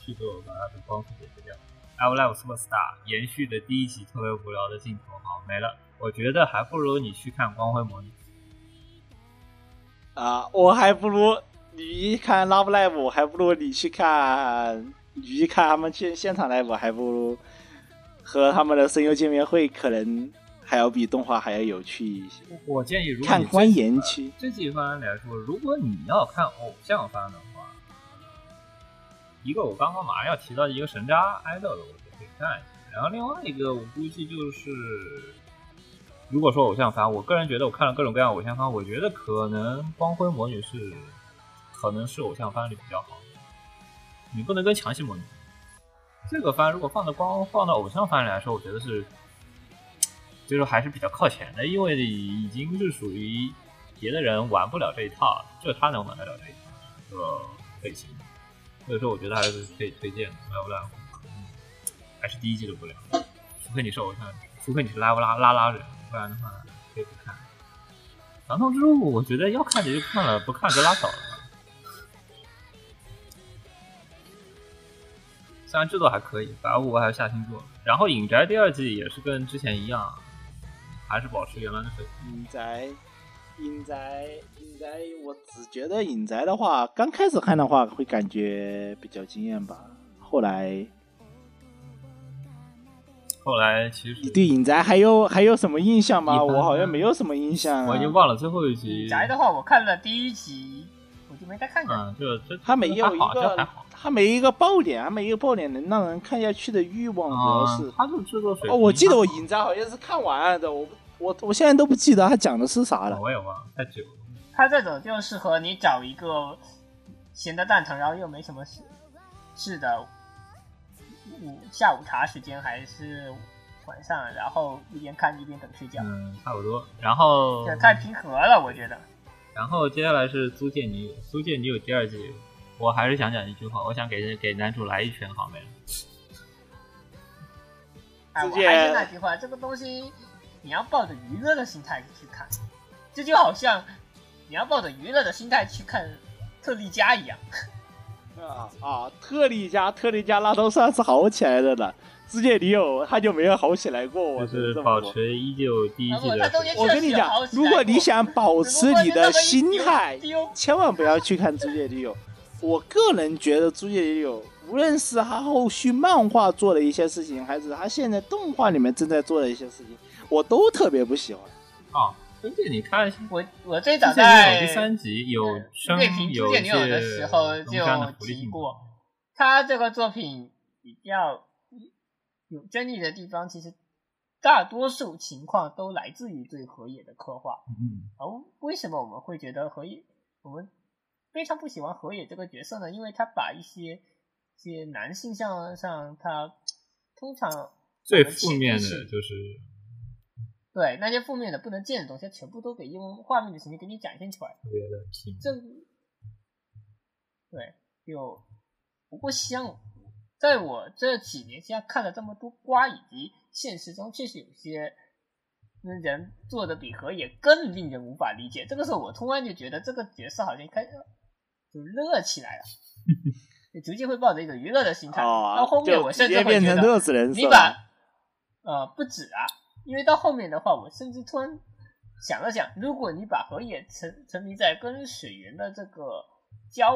去做把它的光速解决掉。L Live Super Star 延续的第一集特别无聊的镜头，好没了。我觉得还不如你去看光辉模拟。啊，我还不如你看 Love Live，我还不如你去看你看他们去现场 live，还不如。和他们的声优见面会可能还要比动画还要有趣一些。我建议，如果看观言区这几番来说，如果你要看偶像番的话，一个我刚刚马上要提到一个神渣爱豆的，我就可以看一下。然后另外一个，我估计就是，如果说偶像番，我个人觉得我看了各种各样偶像番，我觉得可能光辉魔女是，可能是偶像番里比较好。你不能跟强袭魔女。这个番如果放到光放到偶像番里来说，我觉得是，就是还是比较靠前的，因为已经是属于别的人玩不了这一套，就他能玩得了这一套这个类型，所以说我觉得还是可以推荐的。要不然，还是第一季的不了，除非你是偶像，除非你是拉布拉拉拉人，不然的话可以不看。长痛之路，我觉得要看就看了，不看就拉倒了。虽然制作还可以，反正我还是下心做。然后《影宅》第二季也是跟之前一样，还是保持原来的水平。影宅，影宅，影宅，我只觉得影宅的话，刚开始看的话会感觉比较惊艳吧，后来后来其实你对影宅还有还有什么印象吗？我好像没有什么印象、啊。我已经忘了最后一集。宅的话，我看了第一集，我就没再看。嗯，就这他没有一个好，它没一个爆点，他没一个爆点能让人看下去的欲望，主要啊是。他的制作水哦，我记得我影宅好像是看完了的，我我我现在都不记得他讲的是啥了。我也忘了，太久了。他这种就适合你找一个闲的蛋疼，然后又没什么事事的午下午茶时间，还是晚上，然后一边看一边等睡觉，嗯，差不多。然后这太平和了，我觉得。然后接下来是租借女友，租借女友第二季，我还是想讲一句话，我想给给男主来一拳，好没？哎，我还是那句话，这个东西你要抱着娱乐的心态去看，这就好像你要抱着娱乐的心态去看特利迦一样。啊啊！特利迦，特利迦那都算是好起来的了。世界女友他就没有好起来过，我是。保持依旧第一季的我跟你讲如果你想保持你的心态千万不要去看《世界女友》。我个人觉得《租借女友》，无论是他后续漫画做的一些事情，还是他现在动画里面正在做的一些事情，我都特别不喜欢。啊。而且你看《我我最早在第三集有声对评有《租借女友》的借时候就提过，他这个作品比较有争议的地方，其实大多数情况都来自于对河野的刻画。嗯，而为什么我们会觉得河野，我们非常不喜欢河野这个角色呢？因为他把一些一些男性向上，他通常最负面的就是对那些负面的不能见的东西，全部都给用画面的形式给你展现出来。对就不过像在我这几年下看了这么多瓜，以及现实中确实有些人做的比河野更令人无法理解。这个时候，我突然就觉得这个角色好像开始就热起来了，就逐渐会抱着一种娱乐的心态。哦，到后面我甚至会觉得，乐子人你把。呃不止啊，因为到后面的话，我甚至突然想了想，如果你把河野沉沉迷在跟水源的这个交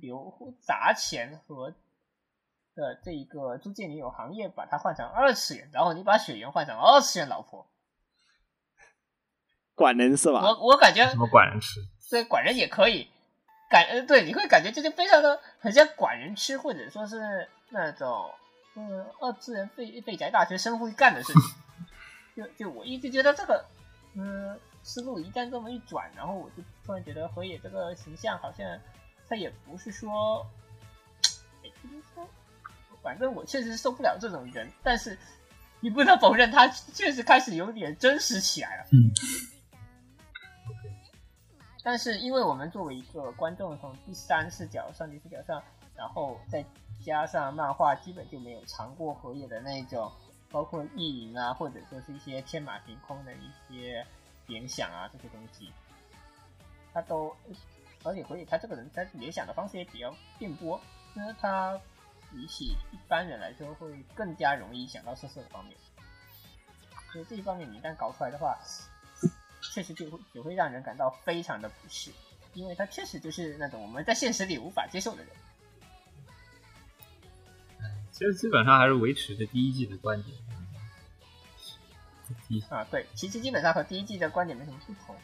流砸钱和的这一个租借女友行业，把它换成二次元，然后你把水源换成二次元老婆，管人是吧？我我感觉什么管人吃？这管人也可以，感呃对，你会感觉这就非常的很像管人吃，或者说是那种嗯二次元废废宅大学生会干的事情。就就我一直觉得这个嗯思路一旦这么一转，然后我就突然觉得河野这个形象好像他也不是说，怎么说，反正我确实受不了这种人，但是你不能否认他确实开始有点真实起来了。嗯。但是因为我们作为一个观众，从第三视角、上帝视角上，然后再加上漫画，基本就没有尝过河野的那种，包括意淫啊，或者说是一些天马行空的一些联想啊这些东西，他都，而且河野他这个人，他联想的方式也比较电波，因为他比起一般人来说，会更加容易想到色色的方面，所以这一方面你一旦搞出来的话，确实就会也会让人感到非常的不适，因为他确实就是那种我们在现实里无法接受的人。其实基本上还是维持着第一季的观点。啊，对，其实基本上和第一季的观点没什么不同。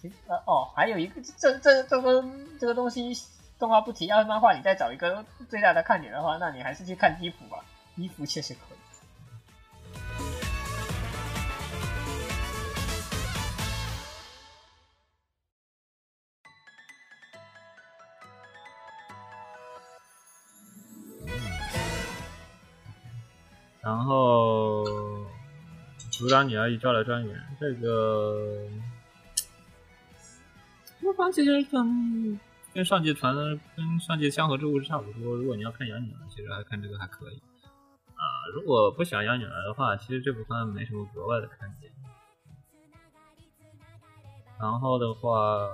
其实呃哦，还有一个这这这个这个东西，动画不提，要是漫画你再找一个最大的看点的话，那你还是去看衣服吧，衣服确实可然后阻挡女儿已招来专员，这个这个方其实跟跟上季传的跟上季相合之物是差不多。如果你要看养女儿，其实还看这个还可以啊。如果不想养女儿的话，其实这部番没什么格外的看点。然后的话，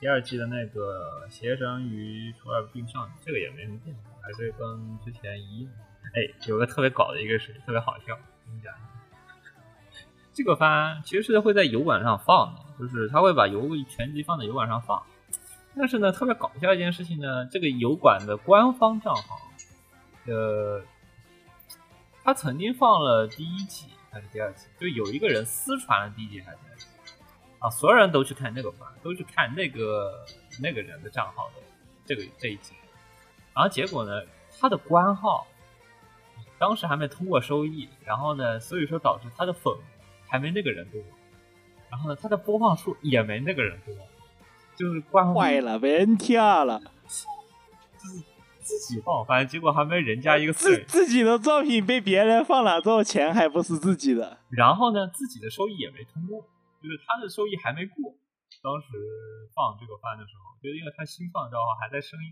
第二季的那个邪神与初二并上，这个也没什么变化，还是跟之前一样。哎，有个特别搞的一个事，特别好笑，跟你讲。这个番其实是会在油管上放的，就是他会把油全集放在油管上放。但是呢，特别搞笑一件事情呢，这个油管的官方账号，呃，他曾经放了第一集还是第二集，就有一个人私传了第一集还是第二集啊，所有人都去看那个番，都去看那个那个人的账号的这个这一集，然后结果呢，他的官号当时还没通过收益，然后呢，所以说导致他的粉还没那个人多，然后呢，他的播放数也没那个人多，就是关坏了，被人跳了，自己放，反正结果还没人家一个自，自己的作品被别人放了之后，钱还不是自己的。然后呢，自己的收益也没通过，就是他的收益还没过。当时放这个番的时候，就是因为他新放的账号还在声音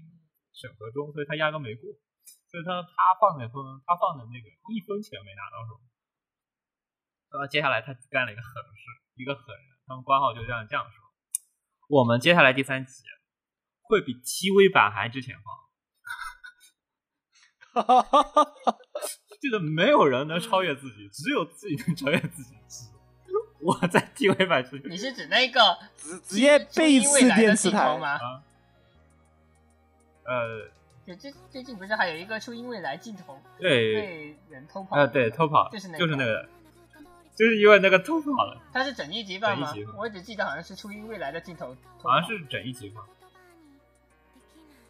审核中，所以他压根没过。所以他他放的分，他放的那个一分钱没拿到手。然后接下来他干了一个狠事，一个狠人，他们官号就这样这样说：我们接下来第三集会比 TV 版还之前放。就 是没有人能超越自己，只有自己能超越自己。我在 TV 版出你是指那个直直接背刺电视台吗？啊，呃，就最最近不是还有一个初音未来镜头对，被人偷跑？啊，对，偷跑，就是那个就是那个，就是因为那个偷跑了，它是整一集放吗？我只记得好像是初音未来的镜头好像是整一集放，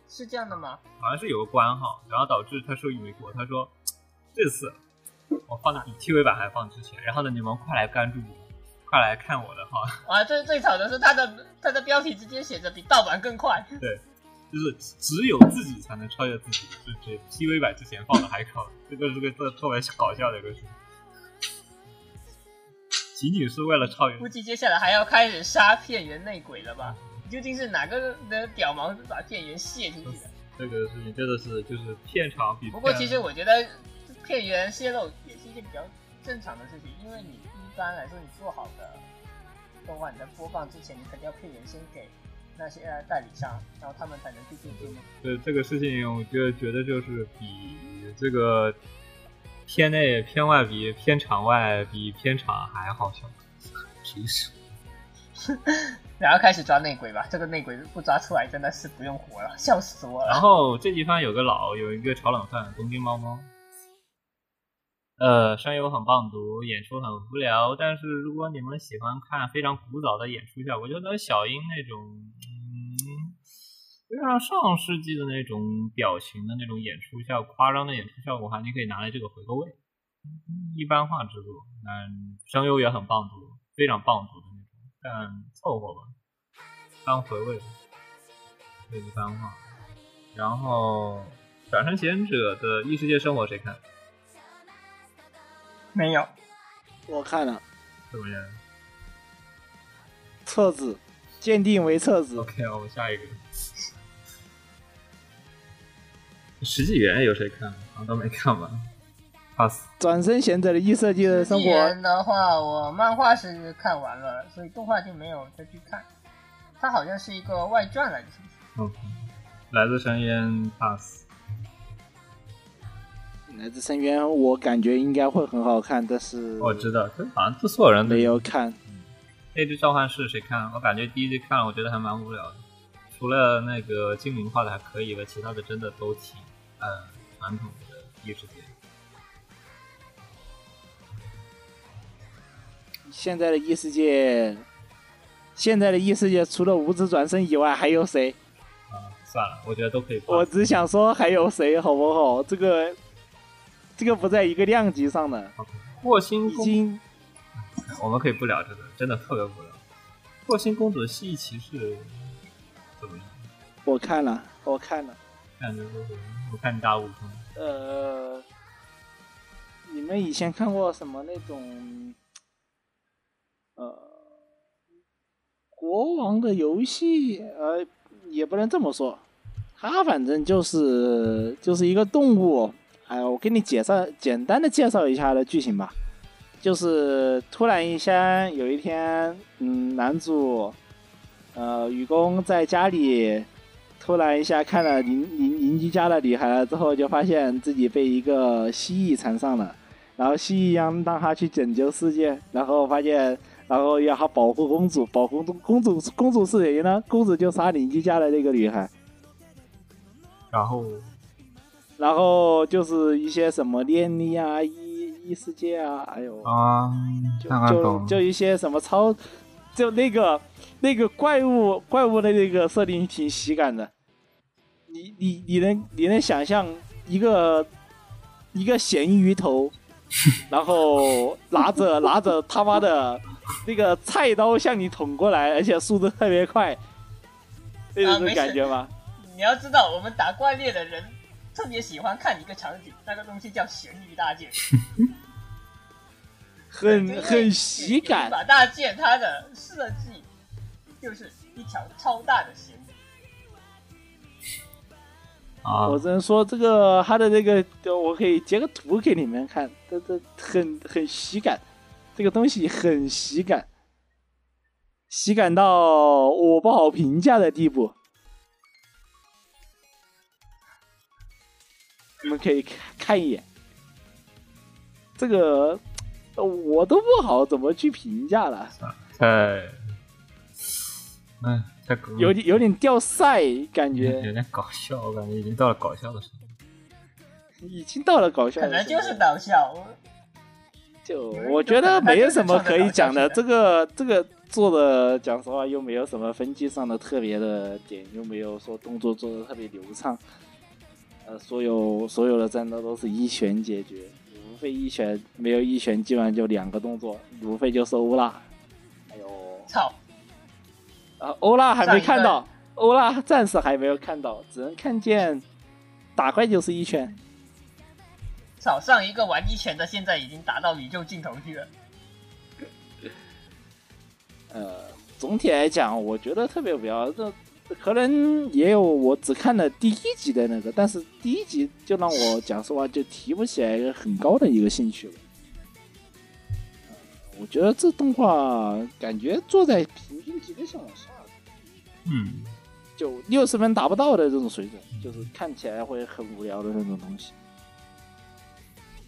是这样的吗？好像是有个官号，然后导致他收益没过。他说这次我放的比 TV 版还放之前，然后呢，你们快来关注我，快来看我的号。啊，最最吵的是他的他的标题直接写着比盗版更快，就是只有自己才能超越自己，是这 TV 版之前放的还高，这个是个特特别搞笑的一个事情，仅仅是为了超越估计接下来还要开始杀片源内鬼了吧？究竟是哪个的屌毛把片源泄出去的？这个事情，真的是就是片场比片。不过其实我觉得片源泄露也是一件比较正常的事情，因为你一般来说你做好的动画你在播放之前，你肯定要片源先给那些呃代理商，然后他们才能去竞争。对这个事情，我就觉得就是比这个片内片外比片场外比片场还好笑，平时。然后开始抓内鬼吧，这个内鬼不抓出来真的是不用活了，笑死我了然。后这地方有个老有一个炒冷饭，东京猫猫。呃，声优很棒读，演出很无聊，但是如果你们喜欢看非常古早的演出效果，就跟小樱那种，嗯，非常上世纪的那种表情的那种演出效果，夸张的演出效果的话，你可以拿来这个回个味。嗯一般化制作，嗯，声优也很棒读，非常棒读的那种，但凑合吧，当回味，这一般化。然后《转生贤者》的异世界生活谁看？没有，我看了怎么样册子，鉴定为册子。？OK，我们下一个。十几元有谁看？好像都没看完。pass。转身贤者的异世界的生纪活，元的话，我漫画是看完了，所以动画就没有再去看。它好像是一个外传来的，是不是？嗯，来自深渊 pass。来自深渊，我感觉应该会很好看，但是我知道，这好像这所有人都没有看。那只召唤师谁看？我感觉第一集看了，我觉得还蛮无聊的。除了那个精灵画的还可以吧，其他的真的都挺呃传统的异世界。现在的异世界，现在的异世界除了五指转身以外，还有谁？啊，算了，我觉得都可以。我只想说还有谁，好不好？这个，这个不在一个量级上的，霍星公，已经我们可以不聊这个，真的特别无聊。霍星公主蜥蜴骑士怎么样？我看了，我看了。看着就是我看大悟空，呃，你们以前看过什么那种，呃，国王的游戏？呃，也不能这么说，他反正就是就是一个动物。哎，我给你介绍简单的介绍一下的剧情吧。就是突然一下有一天，嗯，男主，呃，愚公在家里突然一下看了邻邻邻居家的女孩了之后，就发现自己被一个蜥蜴缠上了，然后蜥蜴让让他去拯救世界，然后发现，然后要他保护公主，保护公主，公主是谁呢？公主就杀邻居家的那个女孩，然后然后就是一些什么念力啊、异异世界啊，哎呦啊，就就。就一些什么超，就那个那个怪物怪物的那个设定挺喜感的。你你你能你能想象一个一个咸鱼头，然后拿着 拿着他妈的那个菜刀向你捅过来，而且速度特别快，那种感觉吗？你要知道，我们打怪猎的人特别喜欢看一个场景，那个东西叫咸鱼大剑，很很喜感一。把大剑它的设计就是一条超大的咸鱼。啊我，只能说这个它的那个，我可以截个图给你们看，这这很很喜感，这个东西很喜感，喜感到我不好评价的地步。你们可以看看一眼，这个呃我都不好怎么去评价了，太，哎，太狗有点有点掉赛感觉。有，点搞笑，我感觉已经到了搞笑的时候。已经到了搞笑可能就是搞笑。就我觉得没有什么可以讲的，这个这个做的，讲实话又没有什么分级上的特别的点，又没有说动作做的特别流畅，呃，所有所有的战斗都是一拳解决，无非一拳没有一拳，基本上就两个动作，无非就是欧拉，还有操，啊欧拉还没看到，欧拉暂时还没有看到，只能看见打怪就是一拳，早！上一个玩一拳的，现在已经达到宇宙尽头去了。呃，总体来讲，我觉得特别无聊。这可能也有我只看了第一集的那个，但是第一集就让我讲实话就提不起来很高的一个兴趣了。呃我觉得这动画感觉坐在平均级的线往下，嗯，就六十分达不到的这种水准，就是看起来会很无聊的那种东西。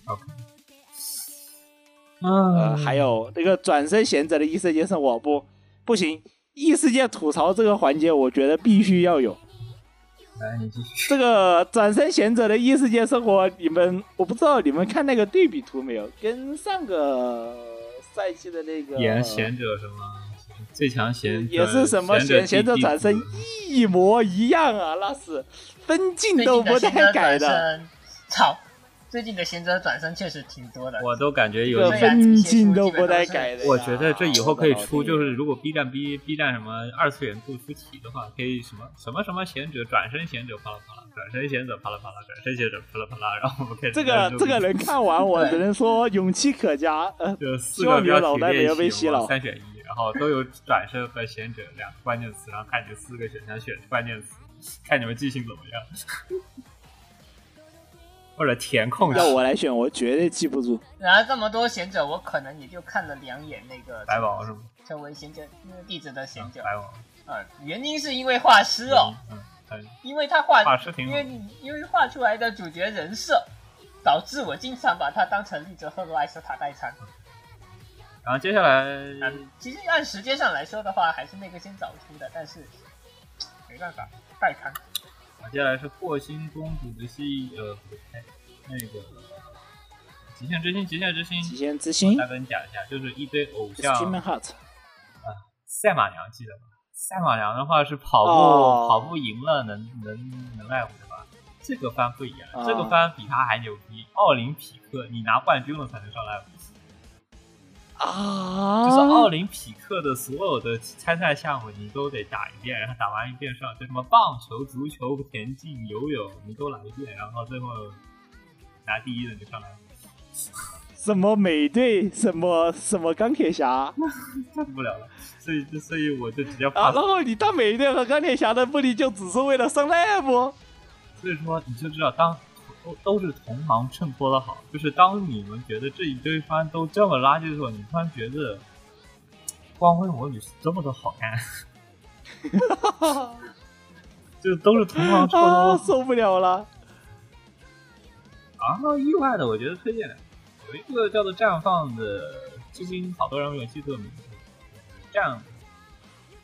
呃，嗯，还有那个转身贤者的异世界生活不不行，异世界吐槽这个环节，我觉得必须要有。这个转身贤者的异世界生活，你们我不知道你们看那个对比图没有？跟上个赛季的那个演贤者什么最强贤者也是什么贤贤者转身一模一样啊，那是分镜都不带改的，操！最近的贤者转身确实挺多的。我都感觉有分镜都不带改的。我觉得这以后可以出，就是如果 B 站 B B 站什么二次元不出题的话，可以什么什么什么贤者转身贤者啪啦啪啦，转身贤者啪啦啪啦，转身贤者啪啦啪啦，然后我们开始这个这个人看完，我只能说勇气可嘉。希望你的脑袋没题练习有被洗脑三选一，然后都有转身和贤者两个关键词，然后看你四个选项选关键词，看你们记性怎么样，或者填空要我来选，我绝对记不住。然后这么多贤者，我可能也就看了两眼那个白宝是吗？成为贤者那个弟子的贤者。白宝嗯，原因是因为画师哦，嗯，嗯因为他画画师挺好因为你因为画出来的主角人设，导致我经常把他当成利泽赫罗埃斯塔代参。然后接下来嗯，其实按时间上来说的话，还是那个先早出的，但是没办法，代刊。接下来是霍星公主的戏，呃，不对，那个极限之星，极限之星，极限之星我大概跟你讲一下，就是一堆偶像 Heart，赛马娘记得吧？赛马娘的话是跑步、哦跑步赢了能能能赖我的吧？这个番不一样，啊这个番比他还牛逼。奥林匹克，你拿冠军了才能上赖我。啊，就是奥林匹克的所有的参赛项目你都得打一遍，然后打完一遍上，就什么棒球、足球、田径、游泳，你都来一遍，然后最后拿第一的就上来了。什么美队，什么什么钢铁侠 受不了了，所以所以我就直接啊，然后你当美队和钢铁侠的目的就只是为了上 level，所以说你就知道当都都是同行衬托的好，就是当你们觉得这一堆番都这么垃圾的时候，你突然觉得《光辉魔女》是这么的好看，就都是同行衬托受不了了。然后意外的，我觉得推荐有一个叫做《绽放》的，至今好多人没有记错名字，绽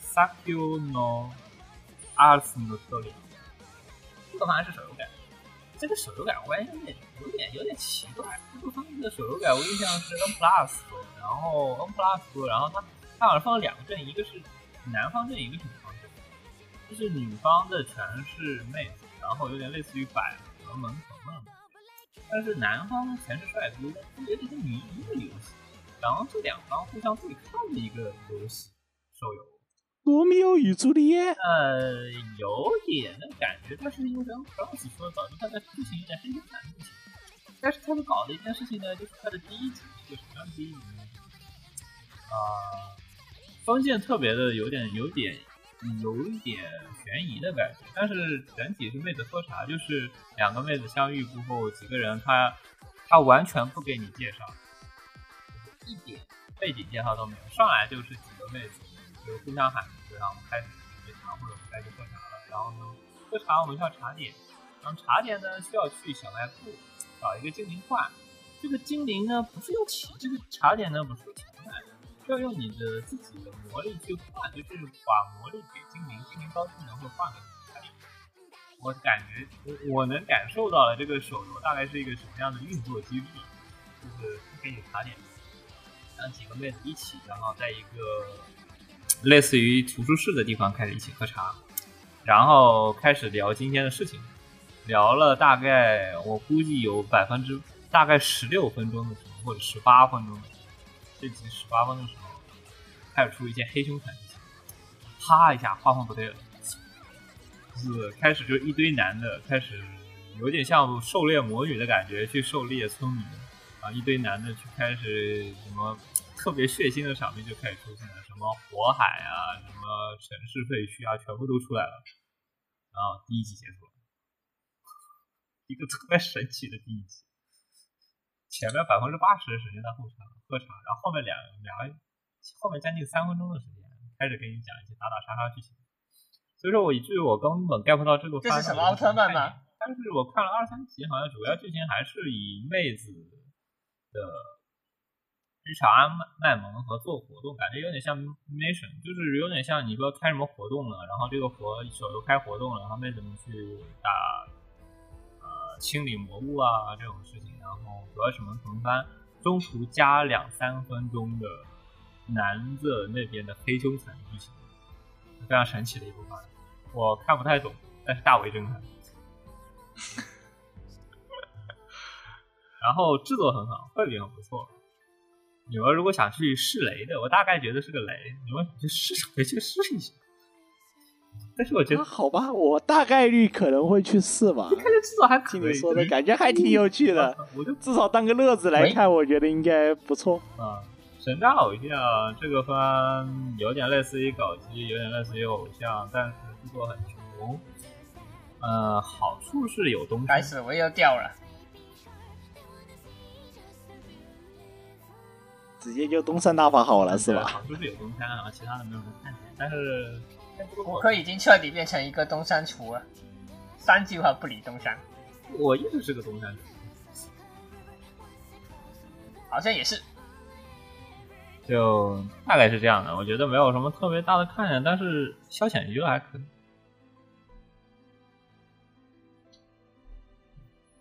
Sakyo no Ars no Story，这个好像是手游改，这个手游改我感觉有点有点有点奇怪。这个方面的手游改我印象是 N Plus，然后 N Plus，然后它它好像放了两个阵，一个是男方阵，一个是女方阵。就是女方的全是妹子，然后有点类似于百合萌宠那种感觉，但是男方全是帅哥，有点像女一的游戏。然后这两方互相对抗的一个游戏手游。罗密欧与朱丽叶，呃，有点那感觉，但是因为刚刚子说，导致他的剧情有点黑心感剧情。但是他们搞的一件事情呢，就是他的第一集就什么样的第一集呢？啊、封建特别的有点有点有一点悬疑的感觉，但是整体是妹子喝茶，就是两个妹子相遇过后，几个人他他完全不给你介绍，一点背景介绍都没有，上来就是几个妹子就互相喊，然后开始准备茶或者我们开始喝茶了，然后呢喝茶我们需要茶点，然后茶点呢需要去小卖部找一个精灵换，这个精灵呢不是用钱，这个茶点呢不是用钱买的。需要用你的自己的魔力去换，就是把魔力给精灵，精灵高兴能会换给你茶点。我感觉我我能感受到了这个手游大概是一个什么样的运作机制，就是给你茶点，让几个妹子一起，然后在一个类似于图书室的地方开始一起喝茶，然后开始聊今天的事情，聊了大概我估计有百分之大概十六分钟的时候，或者十八分钟。这集十八分的时候，开始出一些黑凶残剧情，啪一下画风不对了，就是开始就一堆男的开始有点像狩猎魔女的感觉去狩猎村民啊，一堆男的去开始什么特别血腥的场面就开始出现了，么火海啊，什么城市废墟啊，全部都出来了。然后第一集结束了，一个特别神奇的第一集。前面百分之八十的时间在后场喝茶，然后后面两两个后面将近三分钟的时间开始给你讲一些打打杀杀剧情。所以说我以至于我根本 get 不到这个这是什么奥特曼吗？但是我看了二三集，好像主要剧情还是以妹子的日常卖萌和做活动，感觉有点像 mission，就是有点像你说开什么活动了，然后这个活手游开活动了，然后妹子们去打呃清理魔物啊这种事情。然后主要是门横翻，中途加两三分钟的男的那边的黑凶残剧情，非常神奇的一部番，我看不太懂，但是大为震撼。然后制作很好，绘笔很不错。你们如果想去试雷的，我大概觉得是个雷，你们想去试可以去试一下。但是我觉得啊好吧，我大概率可能会去试吧。看着制作还听你说的感觉还挺有趣的，我就至少当个乐子来看，我觉得应该不错。啊，神战偶像这个番有点类似于搞基，有点类似于偶像，但是制作很穷。呃，好处是有东西，开始我又掉了，直接就东山大法好了是吧？好处是有东山啊，其他的没有什么看点。但是我可已经彻底变成一个东山厨了，三句话不离东山，我一直是个东山厨，好像也是。就大概是这样的。我觉得没有什么特别大的看点，但是消遣娱乐还可以。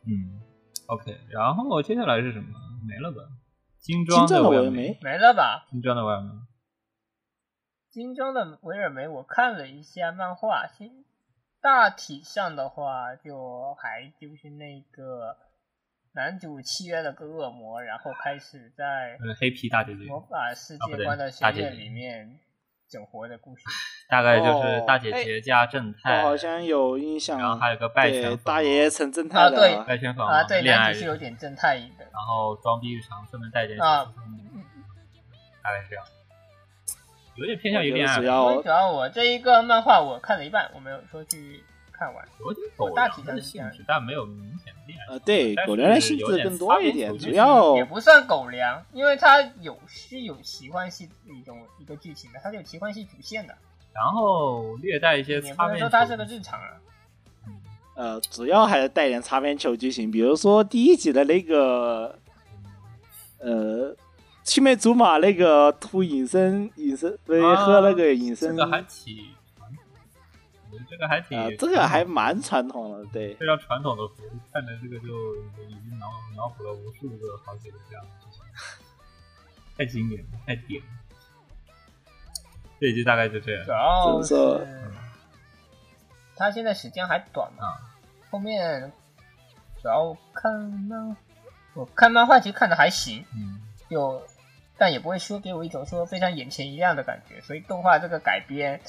嗯，OK，然后接下来是什么？没了吧？精装的维尔我也没，没了吧？精装的维尔梅。精装的维尔梅我看了一下漫画，新大体上的话就还就是那个男主契约了个恶魔，然后开始在呃，黑皮大姐姐，魔法世界观的学大姐姐院里面整活的故事。大概就是哦大姐姐加正太，我好像有印象。然后还有个拜对权大爷爷成正太啊对的，拜泉房啊，对，恋爱男主是有点正太的。然后装逼日常，顺便带点啊大概是这样，有点偏向于恋爱主要我这一个漫画我看了一半，我没有说去看完。有点狗大体粮的性质，但没有明显的恋爱。呃，对，狗粮的性质更多一点，主要也不算狗粮，因为它有是有奇幻系一种一个剧情的，它是有奇幻系主线的，然后略带一些也不擦边球。能说它是个日常啊。呃，主要还是带点擦边球剧情，比如说第一集的那个，呃，青梅竹马那个涂隐身隐身，对，啊喝那个隐身，这个还挺这个还挺、啊，这个还蛮传统的，对。非常传统的服务，看着这个就已经脑脑补了无数个好几个这样的事情，太经典了，太点了。这一集大概就这样主。要就是说他现在时间还短嘛，后面主要看漫，我看漫画其实看的还行，嗯，就但也不会说给我一种说非常眼前一亮的感觉，所以动画这个改编，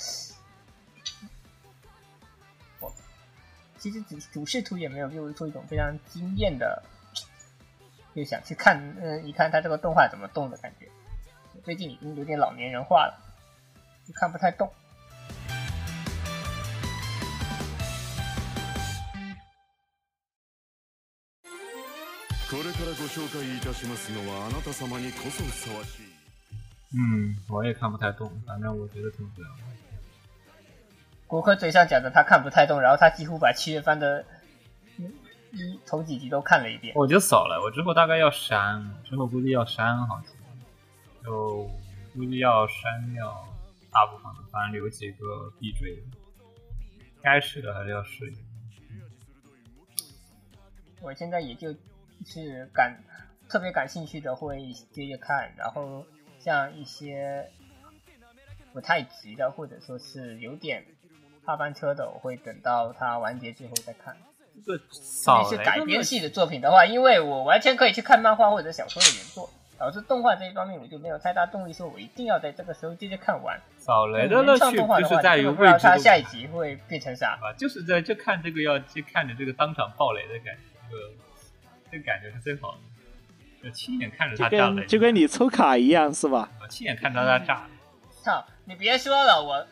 其实主主视图也没有给我出一种非常惊艳的，就想去看，嗯、一看他这个动画怎么动的感觉。最近已经有点老年人化了，就看不太动。これからご紹介いたしますのはあなた様にこそふさわしい嗯，我也看不太懂，反正我觉得挺无聊的。 国科嘴上讲的他看不太懂，然后他几乎把七月番的嗯一头几集都看了一遍。我就扫了，我之后大概要删，之后估计要删，好像就估计要删掉大部分的，反正留几个必追的，该试的。还是要试一下。我现在也就是感特别感兴趣的。会接着看，然后像一些不太急的，或者说是有点怕翻车的，我会等到它完结之后再看。这个是改编系的作品的话，因为我完全可以去看漫画或者小说的原作，导致动画这一方面我就没有太大动力说我一定要在这个时候接着看完。扫雷的乐趣动画，就是在于不知道未知的它下一集会变成啥。啊，就是在就看这个要去看着这个当场爆雷的感觉，这个这个感觉是最好的，就亲眼看着就他炸雷，就跟你抽卡一样是吧？我亲眼看着他炸，操！你别说了，我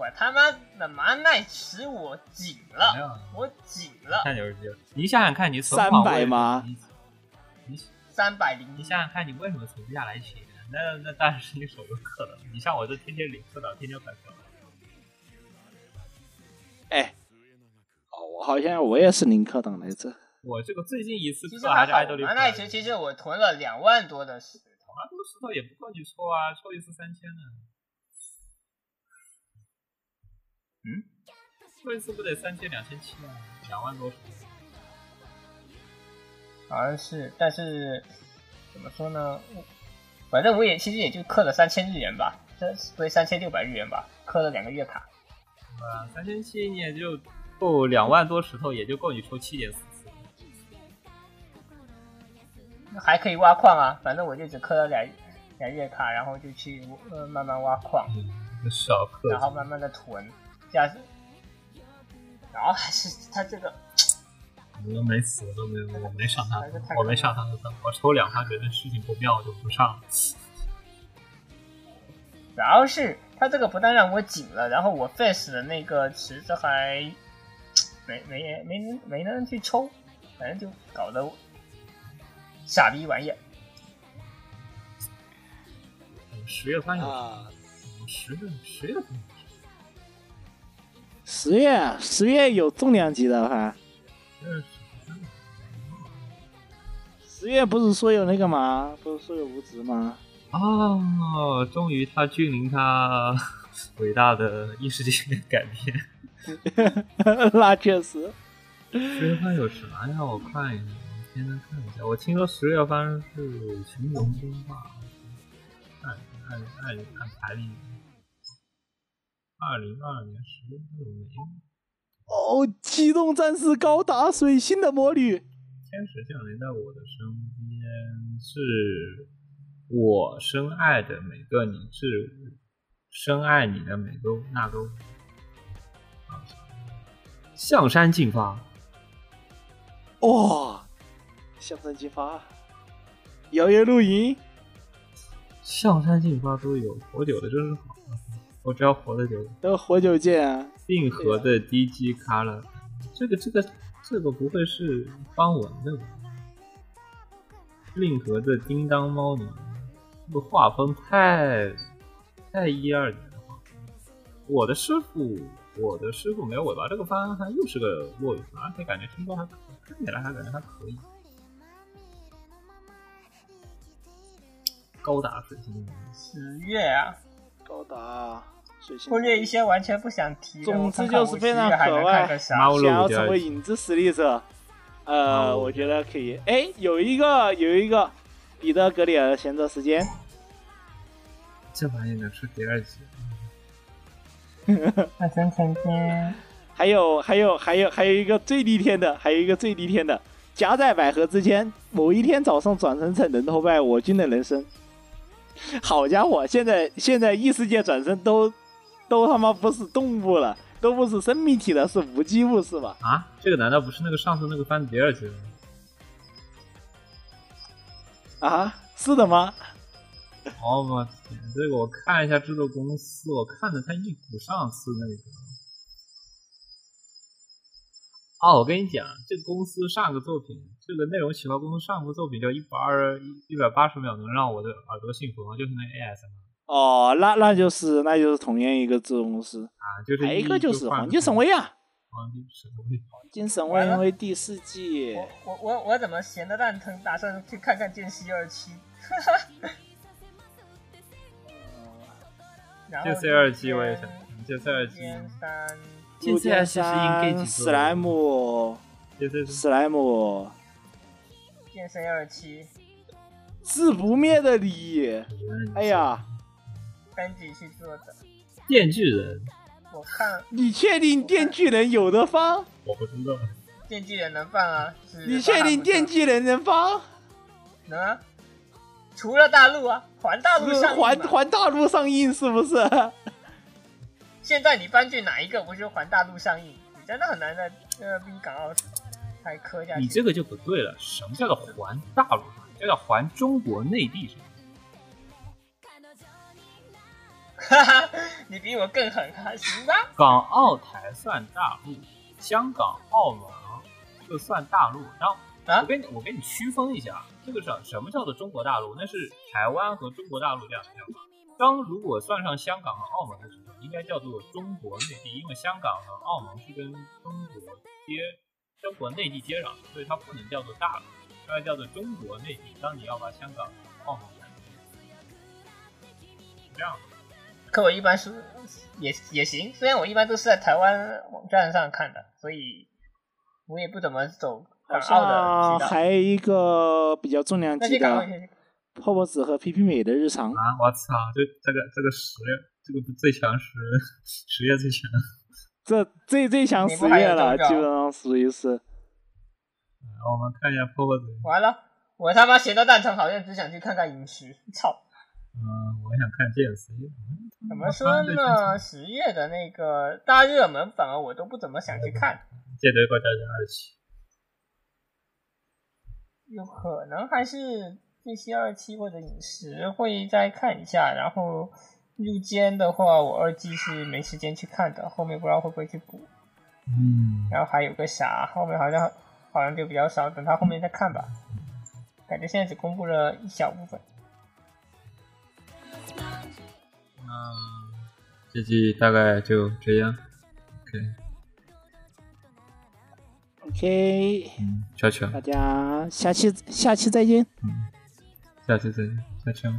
我他妈的麻奈池我紧没了，我紧了，看就是这样。你想想看，你存款300为吗三百零你想想看，你为什么存不下来钱？那那当然是你手游氪的。你像我这天天领氪到天天返票，哎，哦，我好像我也是零氪党来着。我这个最近一次其实氪还是爱豆，力麻奈池其实我囤了两万多的石头，啊，多石头也不够你抽啊，抽一次三千呢。嗯，抽一次不得三千两千七啊，两万多。好像是，但是怎么说呢？我反正我也其实也就氪了三千日元吧，这不是三千六百日元吧，氪了两个月卡。啊，三千七你也就够两万多石头，也就够你抽七点四次。还可以挖矿啊，反正我就只氪了两两月卡，然后就去呃慢慢挖矿，嗯，少氪然后慢慢的囤，加上，然后还是他这个我都没死，我都没有，我没上他我没上他的分，我抽两他觉得事情不妙，我就不上了。主要是他这个不但让我紧了，然后我 face 的那个池子还没没没人没人去抽，反正就搞得我傻逼玩意儿。十月份有啊，十月十月份十月十月有重量级的哈，嗯，十月不是说有那个吗？不是说有无职吗？哦，终于他君临他伟大的异世界改变。那确实，十月份有啥呀？我看一下，我现在看一下。我听说十月份是《群龙争霸》，按按按按排名，二零二二年十月。哦，机动战士高达水星的魔女，天使降临在我的身边，是我深爱的每个你，是深爱你的每个那个我。啊象山进发，哇、向山进发，摇曳露营，象山进发都有，活久的真是好。我只要活得久，都活久见啊！令和的 DG 卡了，这个这个这个不会是方文的吧？令和的叮当猫呢？这个画风太太一二年的画风。我的师傅，我的师傅没有尾巴，这个番还又是个落羽番，而且感觉听说还可看起来还感觉还可以。高达水晶，十月啊，高达水星忽略一些完全不想提的。总之就是非常我十月还能可爱看个啥马？想要成为影子实力者，呃，哦我觉得可以。哎，有一个有一个彼得格里尔的闲着时间，这玩意能出第二季？那真成天还有还有还有还有一个最逆天的，还有一个最逆天的，夹在百合之间，某一天早上转生成人头拜我军的人生。好家伙，现在现在异世界转生都都他妈不是动物了，都不是生命体了，是无机物是吧？啊，这个难道不是那个上次那个番的第二季吗？啊，是的吗？哦我天，这个我看一下制作公司，我看着他一股上次那个。哦，我跟你讲，这个公司上个作品，这个内容企划公司上个作品叫一百二一百八十秒能让我的耳朵幸福吗？就是那 ASM 哦，那那就是那就是同样一个制作公司，啊，就是还有一个就是黄金神威啊，黄金神威，黄金神威因为第四季我我我我怎么闲的蛋疼，打算去看看《剑西二期 》然后这 C 二季我也想看，这 C 二季，剑三，这 C 二季是 Engage 史莱姆，史莱姆剑 C 二期，是不灭的你，哎呀，班级去做的。电锯人，我看。你确定电锯人有的放？我不知道，电锯人能放啊？你确定电锯人能放？能啊？除了大陆啊，环大陆是上环环大陆上映是不是？现在你搬去哪一个不是环大陆上映？你真的很难在呃逼港澳台磕下去。你这个就不对了。什么叫做环大陆上？这叫环中国内地上。哈哈，你比我更狠啊！行吧，港澳台算大陆，香港、澳门就算大陆。然后啊我跟你我给你区分一下，这个什什么叫做中国大陆？那是台湾和中国大陆两个地方。当如果算上香港和澳门的时候，应该叫做中国内地，因为香港和澳门是跟中国接中国内地接壤，所以它不能叫做大陆，它要叫做中国内地。当你要把香港、澳门这样。可我一般是也也行，虽然我一般都是在台湾网站上看的，所以我也不怎么走好港澳的像渠道。还有一个比较重量级的泡泡子和皮皮美的日常。啊！我操，这这个这个十这个最强十十月最强，这最最强十月了，基本上属于是。我们看一下泡泡子，完了，我他妈闲到蛋疼，好像只想去看看饮食。操！嗯，我想看 JC，怎么说呢？十月的那个大热门，反而我都不怎么想去看，借对过家人二期，有可能还是这些二期或者饮食会再看一下。然后入间的话，我二季是没时间去看的，后面不知道会不会去补。嗯，然后还有个啥，后面好像好像就比较少，等他后面再看吧。感觉现在只公布了一小部分。嗯这季大概就这样，OK，OK，嗯，悄悄，大家下期下期再见。嗯，下期再见，悄悄。